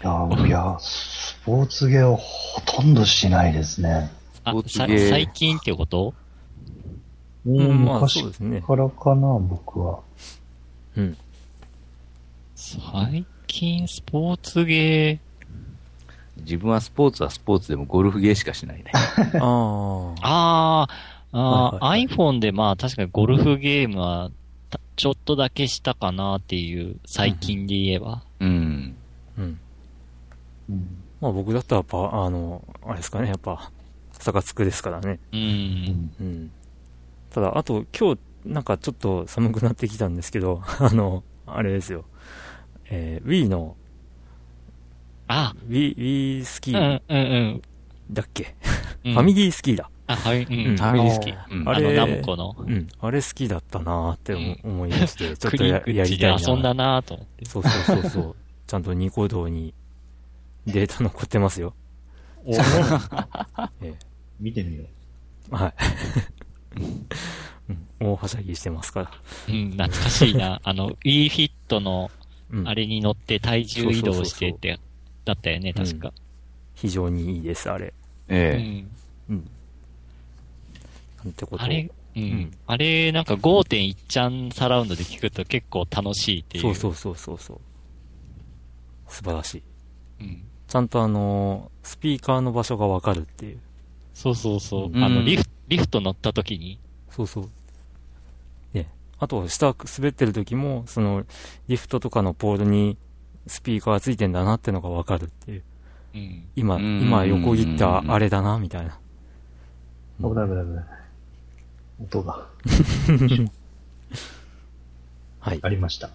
いや、いや、スポーツゲーはほとんどしないですね。あスポーツさゲー最近ってこと？もううん、まあ昔そうですね。からかな、僕は。うん。最近スポーツゲ自分はスポーツはスポーツでもゴルフゲーしかしないね。あー、あー、あー、はい iPhone でまあ確かにゴルフゲームはたちょっとだけしたかなっていう、最近で言えば。うん。あ、うん。うんまあ僕だったらパ、あの、あれですかね、やっぱ、サカツクですからね。うん。うん。ただ、あと今日、なんかちょっと寒くなってきたんですけど、あの、あれですよ。えー、Wii の、あ、Wii、Wii スキうんーうんうん。だっけ、うんファミリースキーだ。あ、はい、うん。うんファミリー好き。うんあれあの、ナムコの。うん。あれ好きだったなーって思いまして、ちょっクとややりたいな。で遊んだなと思って。そうそうそうそう。ちゃんとニコ動にデータ残ってますよ。おえ見てみよえはい。うん、大はしゃぎしてますから。うん、懐かしいな。あの、Wii Fit の、うん。あれに乗って体重移動してって、だったよね、確か。非常にいいです、あれ。うえん。うん。なんてことをあれ、うん。んあれ、なんか5.1ちゃんサラウンドで聞くと結構楽しいっていう。そうそうそうそうそう。素晴らしい。うん。ちゃんとあのースピーカーの場所がわかるっていう。そうそうそう。うんあの、リフリフト乗った時に、そうそう。ね。あと、下滑ってる時も、その、リフトとかのポールにスピーカーがついてんだなってのがわかるっていう。うん。今、うん今横切ったあれだな、みたいな。う。危ない危ない危ない。音が はい。ありました。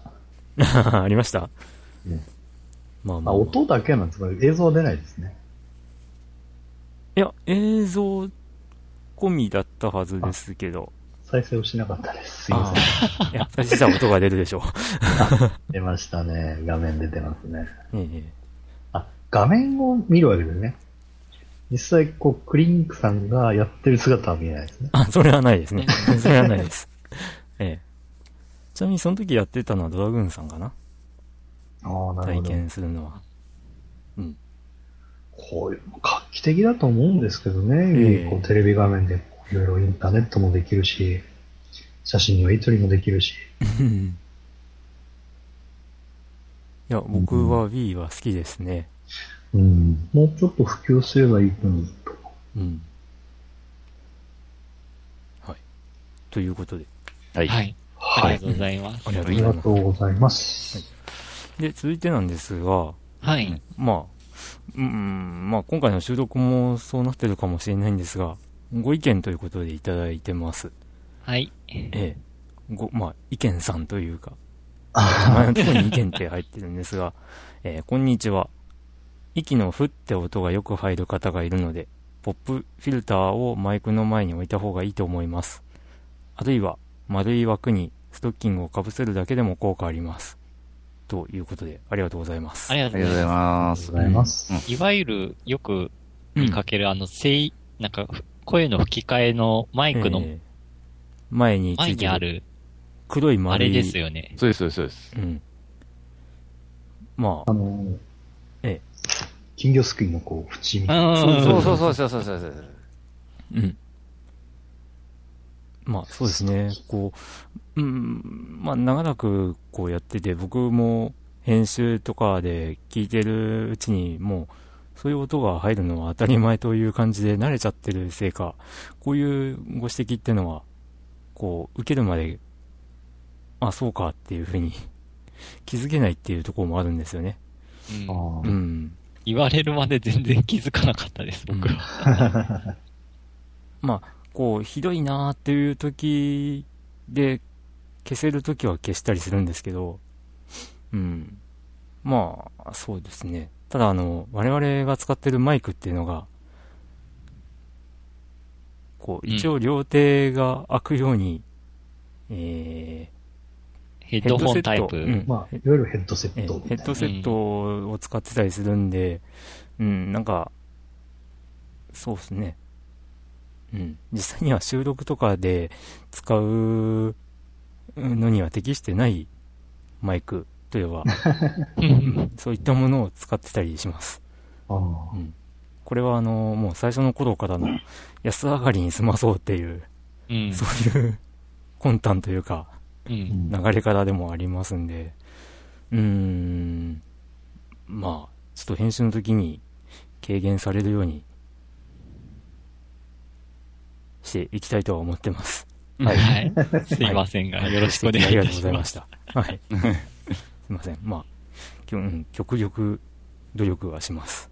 ありました？ねまあまあ、あ、音だけなんですか映像は出ないですね。いや、映像込みだったはずですけど。再生をしなかったです。すいまあせん。あ。いや、最初じゃ音が出るでしょ 出ましたね。画面出てますね。う。ええ。あ、画面を見るわけですね。実際、こう、クリンクさんがやってる姿は見えないですね。あ、それはないですね。それはないです。ええ。ちなみにその時やってたのはドラグーンさんかな？ああ、なる体ほど。験するのは。こういう、画期的だと思うんですけどね。ええこうテレビ画面でいろいろインターネットもできるし、写真のやり取りもできるし。いや、僕は Wii は好きですね。うん。もうちょっと普及すればいいのにと。うん。はい。ということで。はい。はい。ありがとうございます。ありがありがとうございます。とうございます。で、続いてなんですが、はい。まあ、うん、まあ今回の収録もそうなってるかもしれないんですが、ご意見ということでいただいてます。はい。ええ。ご、まあ、意見さんというか、あ前のところに意見って入ってるんですが、えーこんにちは。息のふって音がよく入る方がいるので、ポップフィルターをマイクの前に置いた方がいいと思います。あるいは、丸い枠にストッキングをかぶせるだけでも効果あります。ということで、ありがとうございます。ありがとうございまますりがとう。ございます。す。いわゆる、よくうん見かける、あの、声、なんか、声の吹き替えのマイクのえー前につ前にある、黒いあ丸い。れですよね。そうです、そうです、そうです。うん。まああ、の、ええ金魚すくいのこう、縁みたいな。そうそうそうそうそうそうそう。うん。まあ、そうですね。こう、うん、まあ、長らくこうやってて、僕も編集とかで聞いてるうちに、もう、そういう音が入るのは当たり前という感じで慣れちゃってるせいか、こういうご指摘ってのは、こう、受けるまで、あ、そうかっていうふうに 気づけないっていうところもあるんですよね。うんあーうん。言われるまで全然気づかなかったです、僕は。まあ、こう、ひどいなーっていう時で、消せる時は消したりするんですけど、うん。まあ、そうですね。ただ、あの、我々が使ってるマイクっていうのが、こう、一応両手が開くように、えヘッドホンタイプ。ヘッドセットうんまあ、いわゆるヘッドセット。ヘッドセットを使ってたりするんで、うん、なんか、そうですね。うん。実際には収録とかで使うのには適してないマイクといえば、うんそういったものを使ってたりします。ああうん。これはあの、もう最初の頃からの安上がりに済まそうっていう、うん。そういう魂胆というか、うん。流れ方でもありますんで、うーん、まあ、ちょっと編集の時に軽減されるようにしていきたいとは思ってます。はい。はい。すいませんが、よろしくお願いいありがとうごたしま。ざいますした。はい。すいません。まあ、きょうん極力努力はします。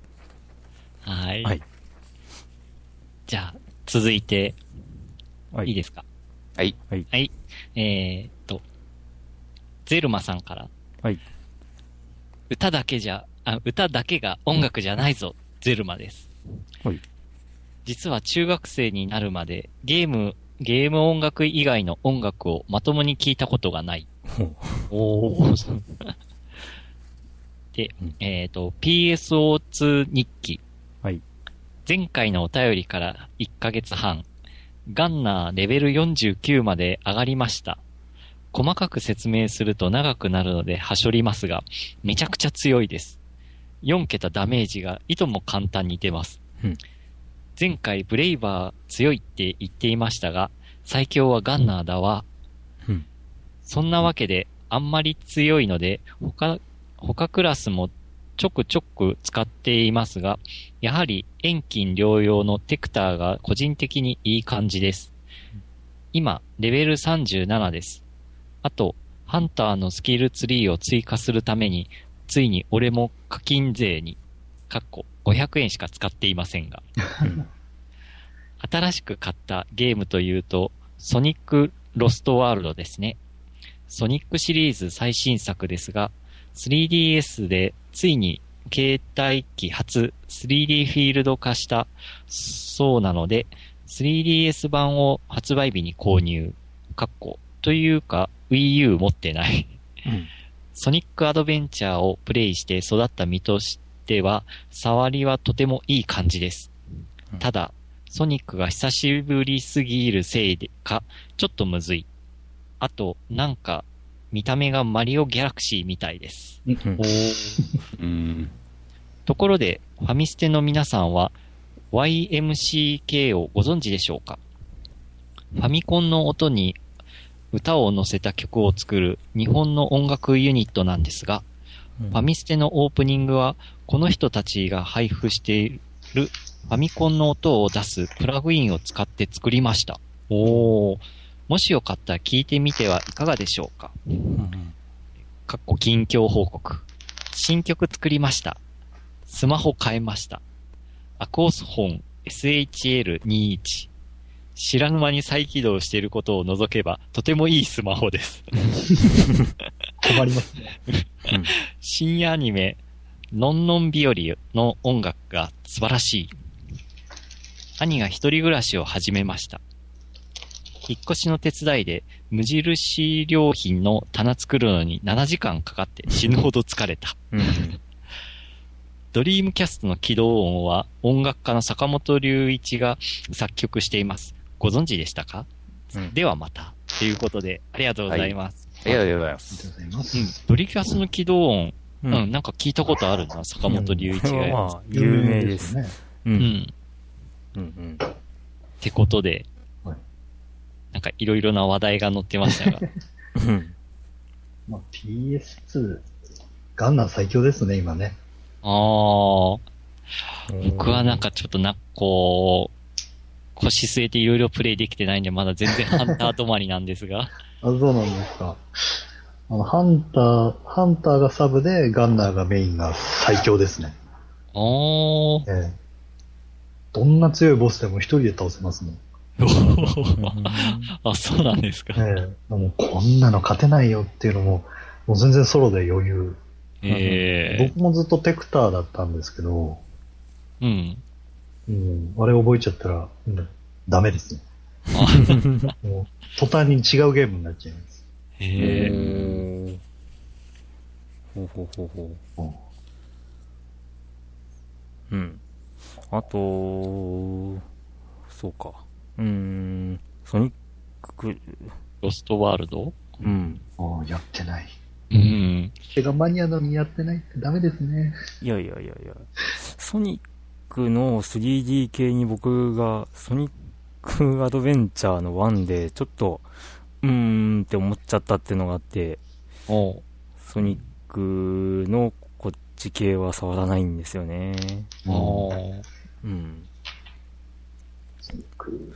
はい。はい。じゃあ、続いて、はい。いいですか？はい。はい。えーっと、ゼルマさんから。はい。歌だけじゃ、あ、歌だけが音楽じゃないぞ、ゼルマです。はい。実は中学生になるまで、ゲーム、ゲーム音楽以外の音楽をまともに聞いたことがない。おー。でうん、えっ、と、PSO2 日記。はい。前回のお便りから1ヶ月半、ガンナーレベル49まで上がりました。細かく説明すると長くなるのではしょりますが、めちゃくちゃ強いです。4桁ダメージがいとも簡単に出ます。うん前回ブレイバー強いって言っていましたが、最強はガンナーだわ。うんそんなわけで、あんまり強いので、他、他クラスもちょくちょく使っていますが、やはり遠近療養のテクターが個人的にいい感じです。今、レベル37です。あと、ハンターのスキルツリーを追加するために、ついに俺も課金税に、かっこ500円しか使っていませんが。う ん新しく買ったゲームというと、ソニック・ロストワールドですね。ソニックシリーズ最新作ですが、3DS でついに携帯機初 3D フィールド化したそうなので、3DS 版を発売日に購入。かっこ。というか、Wii U 持ってない。うんソニックアドベンチャーをプレイして育った身としては、触りはとてもいい感じですうん。ただ、ソニックが久しぶりすぎるせいでか、ちょっとむずい。あと、なんか、見た目がマリオギャラクシーみたいです。ところで、ファミステの皆さんは、YMCK をご存知でしょうか？ファミコンの音に歌を乗せた曲を作る日本の音楽ユニットなんですが、うんファミステのオープニングは、この人たちが配布しているファミコンの音を出すプラグインを使って作りました。おー。もしよかったら聞いてみてはいかがでしょうかうんかっこ近況報告。新曲作りました。スマホ変えました。アコース本 SHL21。知らぬ間に再起動していることを除けば、とてもいいスマホです。困りますね。深夜アニメ、のんのん日和の音楽が素晴らしい。兄が一人暮らしを始めました。引っ越しの手伝いで無印良品の棚作るのに7時間かかって死ぬほど疲れた。うんドリームキャストの起動音は音楽家の坂本龍一が作曲しています。ご存知でしたか、うんではまた。ということで、ありがとうございます。ありがとうございまありす。がとうございます。うん。ドリキャスの起動音、ううんん、なんか聞いたことあるな、坂本龍一がやる。はまあ、有名です。ね。う。うんん。うんうん。ってことで、はいなんかいろいろな話題が載ってましたが。うんまあ、PS2、ガンナー最強ですね、今ね。あー、僕はなんかちょっとな、こう、腰据えていろいろプレイできてないんで、まだ全然ハンター止まりなんですが。あ、そうなんですか。あの、ハンター、ハンターがサブで、ガンナーがメインが最強ですね。おー。ええ。どんな強いボスでも一人で倒せますもん。あ、そうなんですか。ええ。もうこんなの勝てないよっていうのも、もう全然ソロで余裕。ええ僕もずっとテクターだったんですけど、うん。うん、あれ覚えちゃったら、うんダメですね。あ もう、途端に違うゲームになっちゃいます。へえ。ほうほうほうほうんう。うん。あと、そうか。うーん、ソニック、ロストワールド？うん。ああ、やってない。うん。手がマニアなのにやってないってダメですね。いやいやいやいや、ソニックの 3D 系に僕が、ソニックアドベンチャーの1で、ちょっと、うーんって思っちゃったっていうのがあって、ソニックのこっち系は触らないんですよね。おううん。ソニック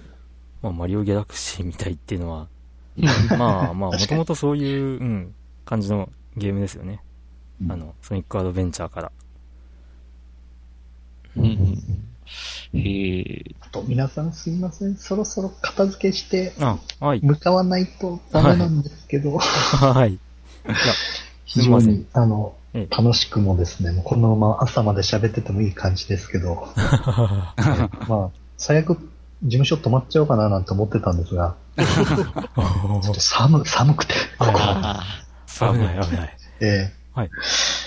まあ、マリオギャラクシーみたいっていうのは、まあまあ、もともとそういう、うん、感じのゲームですよね。うんあの、ソニックアドベンチャーから。うんうん。へえ。あと、皆さんすいません。そろそろ片付けして、あ、はい。向かわないとダメなんですけど、はい。いや、非常に、あの、ええ楽しくもですね、もうこのまま朝まで喋っててもいい感じですけど、まあ、最悪、事務所止まっちゃおうかななんて思ってたんですが、ちょっと寒、寒くて、ここは。あ危ない危ない。えはい。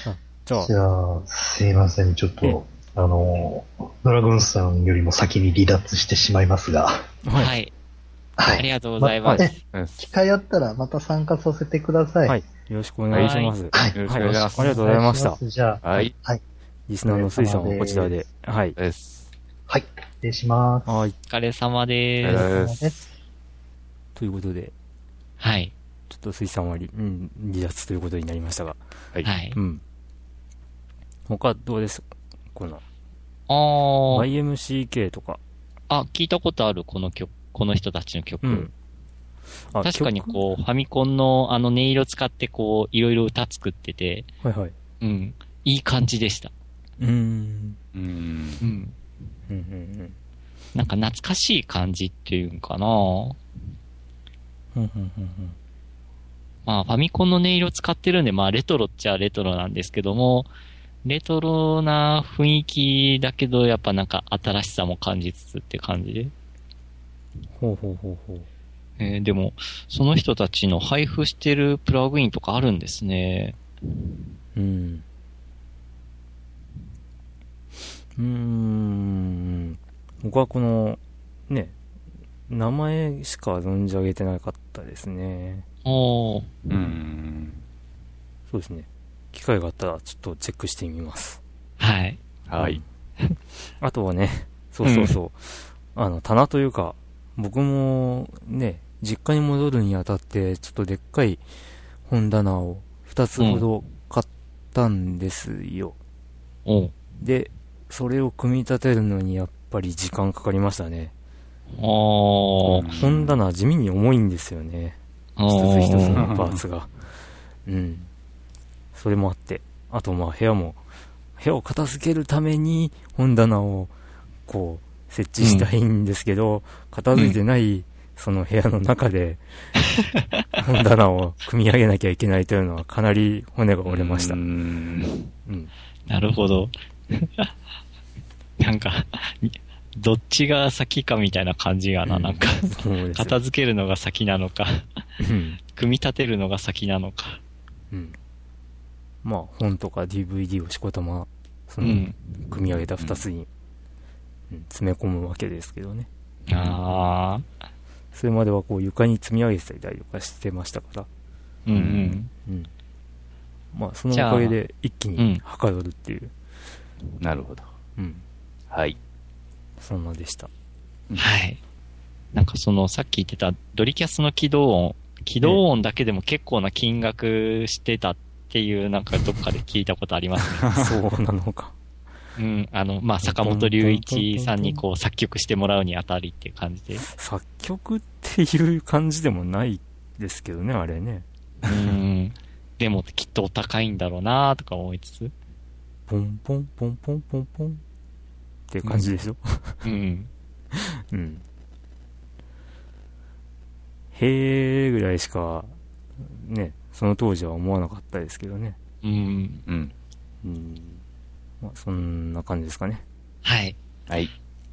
あじゃあえじ、ゃあ、すいません、ちょっと、あの、ドラゴンさんよりも先に離脱してしまいますが、あ。はい。はい。はい。ありがとうございます。え機会あったらまた参加させてください。はい。よろしくお願いします。はい。よろしくお願いします。ありがとうございましたじゃあ、はい。はい。リスナーの水さんはこちらで。はい。です。はい。失礼します。はい。お疲れ様でありがとうごす。ということで、はい。ちょっと水さんはり、うん、離脱ということになりましたが。はい。はい。うん。他どうです？この、あー YMCK とか。あ、聞いたことある、この曲、この人たちの曲。うん。あ確かに曲こう、ファミコンのあの音色使ってこう、いろいろ歌作ってて、はいはい。うん。いい感じでした。うーん。うん。うん。うんうんうん。なんか懐かしい感じっていうんかなうんうんうんうんまあ、ファミコンの音色使ってるんで、まあ、レトロっちゃレトロなんですけども、レトロな雰囲気だけど、やっぱなんか新しさも感じつつって感じ？で。ほうほうほうほう。えーでも、その人たちの配布してるプラグインとかあるんですね。うん。うーん。僕はこの、ね、名前しか存じ上げてなかったですね。おー。うん。そうですね。機会があったらちょっとチェックしてみます。はい。はい。あとはね、そうそうそう。あの、棚というか、僕もね、実家に戻るにあたって、ちょっとでっかい本棚を2つほど買ったんですよ。おー。で、それを組み立てるのにやっぱり時間かかりましたね。おー。うん本棚地味に重いんですよね。一つ一つのパーツが。うん。それもあって。あとまあ部屋も、部屋を片付けるために本棚をこう設置したいんですけど、片付いてないその部屋の中で本棚を組み上げなきゃいけないというのはかなり骨が折れましたう。ん。うん。なるほど。なんか、どっちが先かみたいな感じがな、うんなんか、片付けるのが先なのか、うん。組み立てるのが先なのか。うん。まあ本とか DVD をしこたま、そうの、ん。組み上げた二つに、うん詰め込むわけですけどね。ああ、それまではこう床に積み上げてたりとかしてましたから、うんうん。うん。まあそのおかげで一気うんにはかどるっていう、なるほど。うん。はい。そんなでした。はい。なんかその、さっき言ってたドリキャスの起動音、起動音だけでも結構な金額してたっていう、なんかどっかで聞いたことありますね。そうなのか。うん。あの、まあ、坂本龍一さんにこう作曲してもらうにあたりっていう感じで。作曲っていう感じでもないですけどね、あれね。うん。でもきっとお高いんだろうなとか思いつつ。ポンポンポンポンポンポンっていう感じでしょ？うん。うん。へーぐらいしか、ね、その当時は思わなかったですけどね。うん。うん。うん。まあ、そんな感じですかね。はい。はい。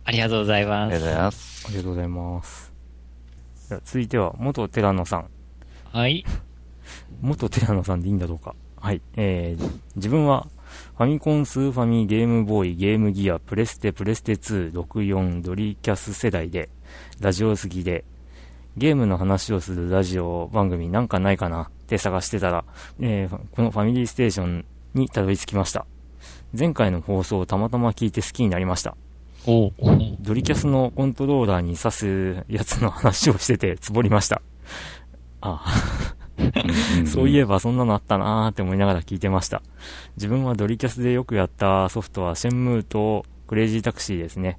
ありがとうございますありがとうご。ざいます。ありがとうございます。では続いては、元寺野さん。はい。元寺野さんでいいんだろうか。はい。えー、自分は、ファミコン、スーファミ、ゲームボーイ、ゲームギア、プレステ、プレステ2、64、ドリキャス世代で、ラジオ好きで、ゲームの話をするラジオ番組なんかないかなって探してたら、えーこのファミリーステーションにたどり着きました。前回の放送をたまたま聞いて好きになりました。おおドリキャスのコントローラーに挿すやつの話をしてて、つぼりました。ああ、そういえばそんなのあったなーって思いながら聞いてました。自分はドリキャスでよくやったソフトはシェンムーとクレイジータクシーですね。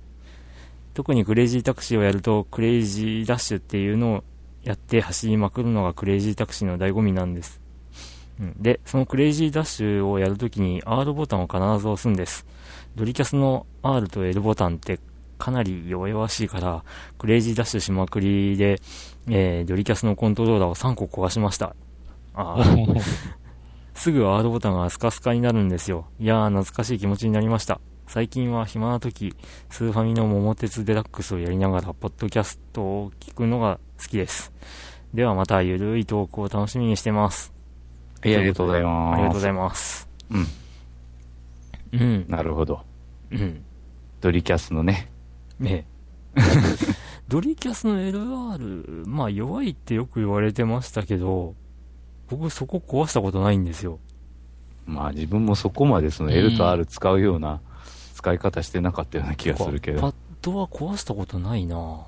特にクレイジータクシーをやるとクレイジーダッシュっていうのをやって走りまくるのがクレイジータクシーの醍醐味なんです。うんで、そのクレイジーダッシュをやるときに R ボタンを必ず押すんです。ドリキャスの R と L ボタンってかなり弱々しいから、クレイジーダッシュしまくりで、えードリキャスのコントローラーを3個壊しました。あー すぐ R ボタンがスカスカになるんですよ。いやー、懐かしい気持ちになりました。最近は暇な時、スーファミの桃鉄デラックスをやりながら、ポッドキャストを聞くのが好きです。ではまた、ゆるいトークを楽しみにしてます。はいありがとうございます。ありがとうございます。うん。うん。なるほど。うん。ドリキャスのね。ねえ ドリキャスの LR、まあ弱いってよく言われてましたけど、僕そこ壊したことないんですよ。まあ自分もそこまでその L と R 使うような使い方してなかったような気がするけど。パッドは壊したことないな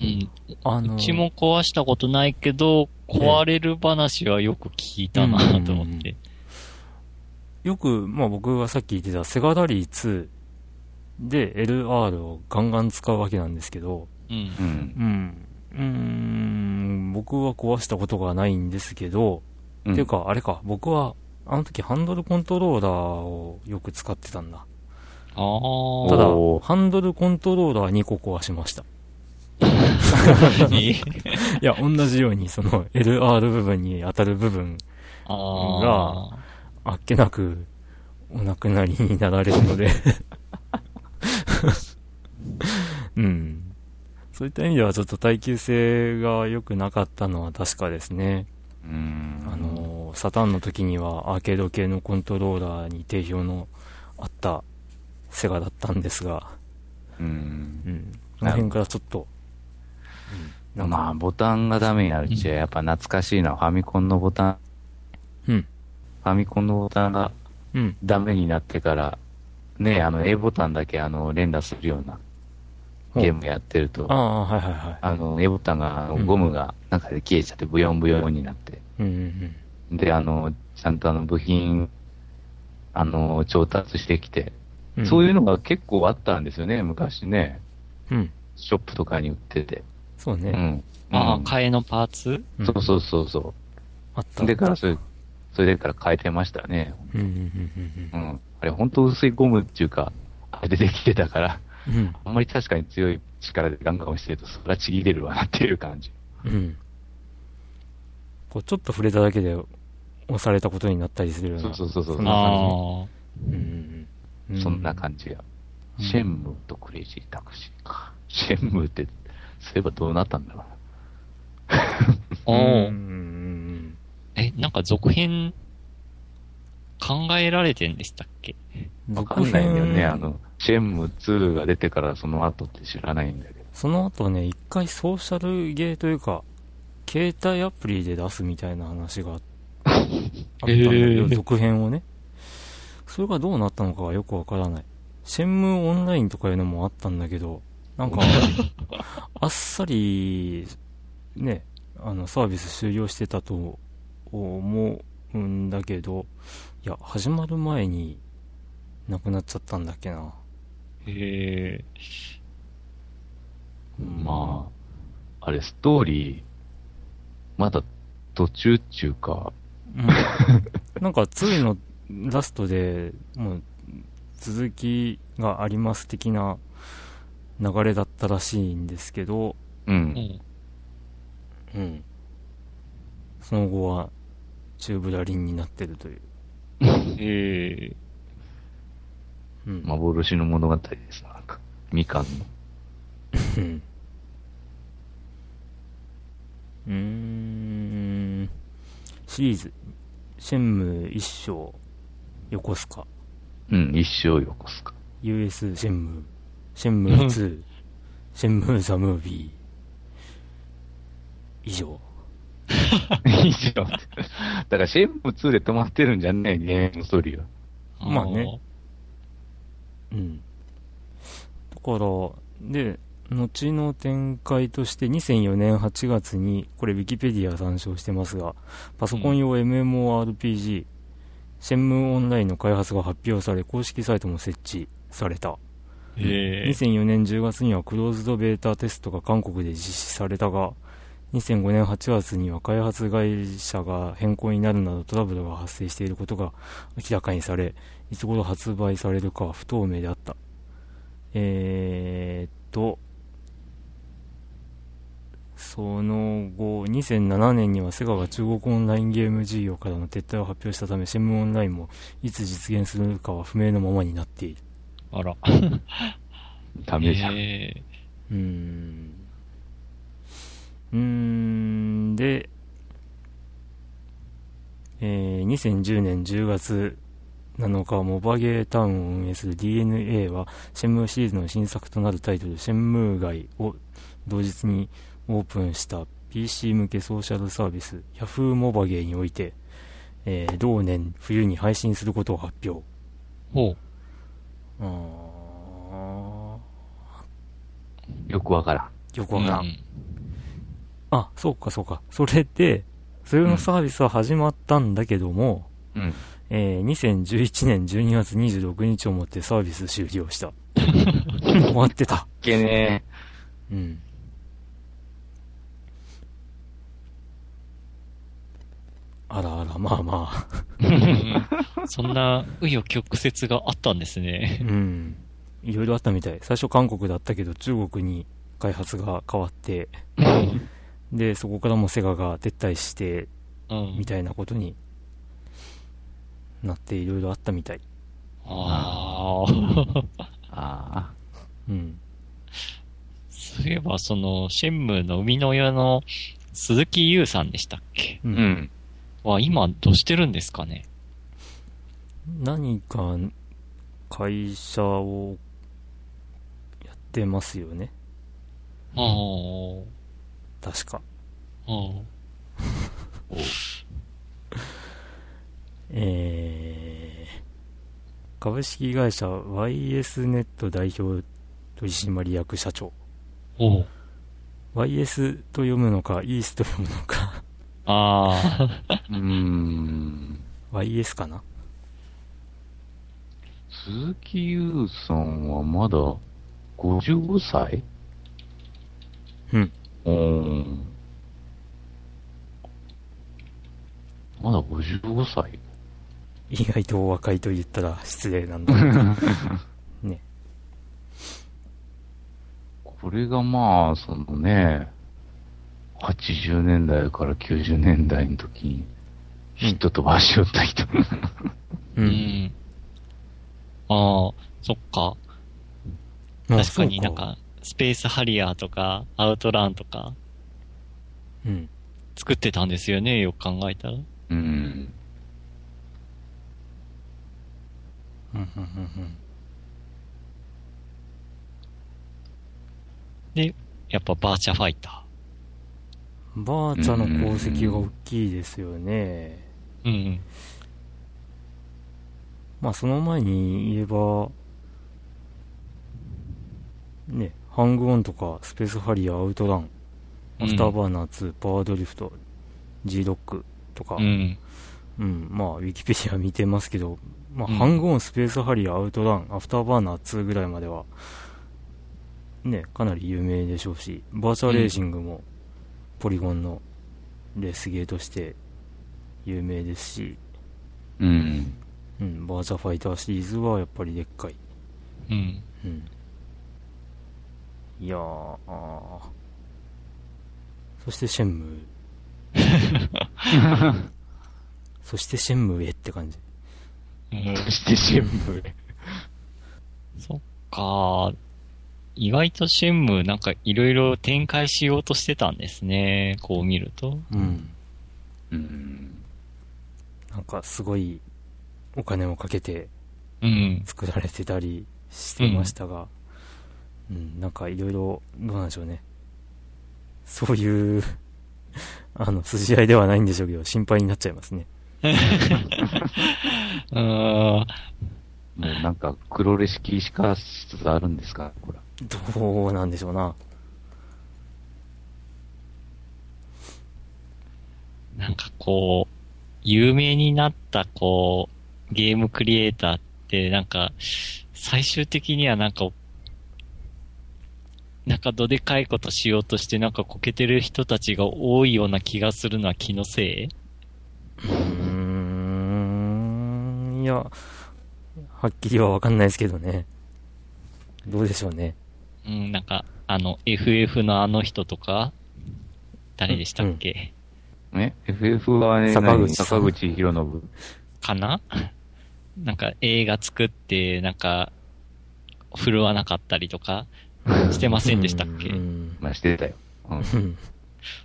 うん。あの、うちも壊したことないけど、壊れる話はよく聞いたなと思って。よく、まあ僕がさっき言ってたセガラリー2で LR をガンガン使うわけなんですけど、うん。うん。うん。うーん、僕は壊したことがないんですけど、うんっていうか、あれか、僕は、あの時ハンドルコントローラーをよく使ってたんだ。あたあ。だおー、ハンドルコントローラー2個壊しました。いいや、同じように、その LR 部分に当たる部分、ああ。あっけなくお亡くなりになられるので。うん。そういった意味ではちょっと耐久性が良くなかったのは確かですね。うん。あの、サターンの時にはアーケード系のコントローラーに定評のあったセガだったんですが、うん。うん。この辺からちょっと、うん。まあ、ボタンがダメになるっちゃ、やっぱ懐かしいのはファミコンのボタン、うん。ファミコンのボタンがうん。ダメになってから、ね、あの A ボタンだけあの連打するようなゲームやってると、ああ、はいはいはい。あの A ボタンがゴムが中で消えちゃってブヨンブヨンになって、うんうんで、あの、ちゃんとあの部品、あの、調達してきて、うん。そういうのが結構あったんですよね、昔ね。うん。ショップとかに売ってて。そうね。うん。ああ、うん替えのパーツ？うんそうそうそうそあった。う。でからそれ、それでから変えてましたね。うんうんうんうんうん。あれ、本当薄いゴムっていうか、あれでできてたから、うん。うん。あんまり確かに強い力でガンガン押してると、そりゃちぎれるわなっていう感じ。うん。こう、ちょっと触れただけで押されたことになったりするような。そうそうそうそうそんな感ああ。じ。うんうんうん。そんな感じが。うんシェンムーとクレイジータクシーか。シェンムーって、そういえばどうなったんだろう うんえ、なんか続編、考えられてんでしたっけ？うん。わかんないんだよね。あの、シェンムー2が出てからその後って知らないんだけど。その後ね、一回ソーシャルゲーというか、携帯アプリで出すみたいな話があっ たんだけど、へー続編をね。それがどうなったのかはよくわからない。シェンムーオンラインとかいうのもあったんだけど、なんか、あっさり、ね、あの、サービス終了してたと思うんだけど、いや、始まる前に亡くなっちゃったんだっけな。へえ。まあ、あれ、ストーリー、まだ途中っちゅうか、うんなんか2のラストでもう続きがあります的な流れだったらしいんですけど、う。うんん。うん。その後は宙ぶらりんになってるという。へえ。うん。幻の物語です。なんか、みかんの。うん。シリーズ、シェンムー一章、横須賀、うん、一生横須賀。US シェンムー、シェンムー2、シェンムーザムービー、以上。以上。だから、シェンム2で止まってるんじゃねえ、ゲームストーリーは。まあね。うん。だから、で、後の展開として2004年8月に、これウィキペディア参照してますが、パソコン用 MMORPG、シェンムーオンラインの開発が発表され、公式サイトも設置された。ええ2004年10月にはクローズドベータテストが韓国で実施されたが、2005年8月には開発会社が変更になるなどトラブルが発生していることが明らかにされ、いつ頃発売されるかは不透明であった。えーっと、その後、2007年にはセガが中国オンラインゲーム事業からの撤退を発表したため、シェムオンラインもいつ実現するかは不明のままになっている。あら。ダメじゃん。えうーん。うーん、で、えー2010年10月7日、モバゲータウンを運営する DNA は、シェンムーシリーズの新作となるタイトル、シェンムー街を同日にオープンした PC 向けソーシャルサービス、Yahoo モバゲーにおいて、えー同年冬に配信することを発表。ー、ほう。あよくわからん。ーよくわからん。うんあ、そうかそうか。それで、それのサービスは始まったんだけども、うん。えー2011年12月26日をもってサービス終了した。終わってた。いけねうん。あらあら、まあまあ。うんそんな、紆余曲折があったんですね。うん。いろいろあったみたい。最初韓国だったけど、中国に開発が変わって、で、そこからもセガが撤退して、うんみ。たいなことになっていろいろあったみたい。ああ。あうん。そういえば、その、シェンムーの生みの親の鈴木優さんでしたっけ？うん。は、今、どうしてるんですかね？何か会社をやってますよね。ああ。確か。あ えー、株式会社 YS ネット代表取締役社長。おう YS と読むのか、イースと読むのか。ああ。うーん。YS かな？鈴木優さんはまだ55歳うん。うーん。まだ55歳意外とお若いと言ったら失礼なんだ。ね。これがまあ、そのね、80年代から90年代の時に、ヒット飛ばしよった人。う。うんん。ああ、そっか。まあ確かになんか、スペースハリアーとか、アウトランとか、うん。作ってたんですよね、よく考えたら。うん。うんうんうんうんで、やっぱバーチャファイタバーチャの功績が大きいですよね。ー。うん。まあその前に言えば、ね、ハングオンとか、スペースハリアー、アウトラン、アフターバーナー2、パワードリフト、 G-LOCとか、ううん、ん。まあウィキペディア見てますけど、まあ、うんハングオン、スペースハリアー、アウトラン、アフターバーナー2ぐらいまでは、ね、かなり有名でしょうし、バーチャレーシングも、ポリゴンのレースゲーとして有名ですし、うん。うん、バーチャファイターシリーズはやっぱりでっかい。うん。うん。いやー、あーそしてシェンムー。そしてシェンムーへって感じ。うんそして新聞。そっか意外とシェンムーなんかいろいろ展開しようとしてたんですね。こう見ると。うん。うん。なんかすごいお金をかけてうん。作られてたりしてましたが、うん、なんかいろいろ、どうなんでしょうね。そういう、あの、筋合いではないんでしょうけど、心配になっちゃいますね。うーん。もうなんか黒レシキしかしつつあるんですかこれ。どうなんでしょうな。なんかこう、有名になったこう、ゲームクリエイターってなんか、最終的にはなんか、なんかどでかいことしようとしてなんかこけてる人たちが多いような気がするのは気のせい？うーん、いや、はっきりはわかんないですけどね。どうでしょうね。うん、なんか、あの、FF のあの人とか、誰でしたっけ、ね ?FF はね、坂口坂口博信。かな？なんか映画作って、なんか、振るわなかったりとか、してませんでしたっけ？うんまあしてたよ。うん。う ん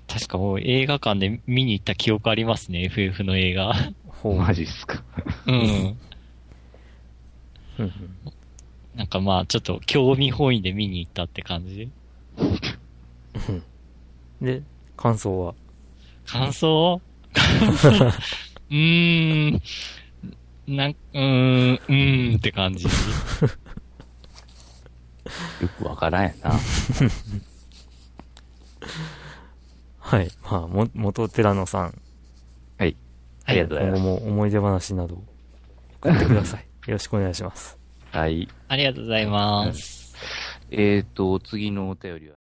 確かもう映画館で見に行った記憶ありますね、FF の映画。ほう。マジっすか。うん。なんかまあ、ちょっと興味本位で見に行ったって感じ？で、感想は？感想？うーん。なん、うーん、うーんって感じ？よくわからんやな。はい。まあ、も、元寺野さん。はい。ありがとうございます。今後も思い出話など送ってください。よろしくお願いします。はい。ありがとうございます。えーと、次のお便りは、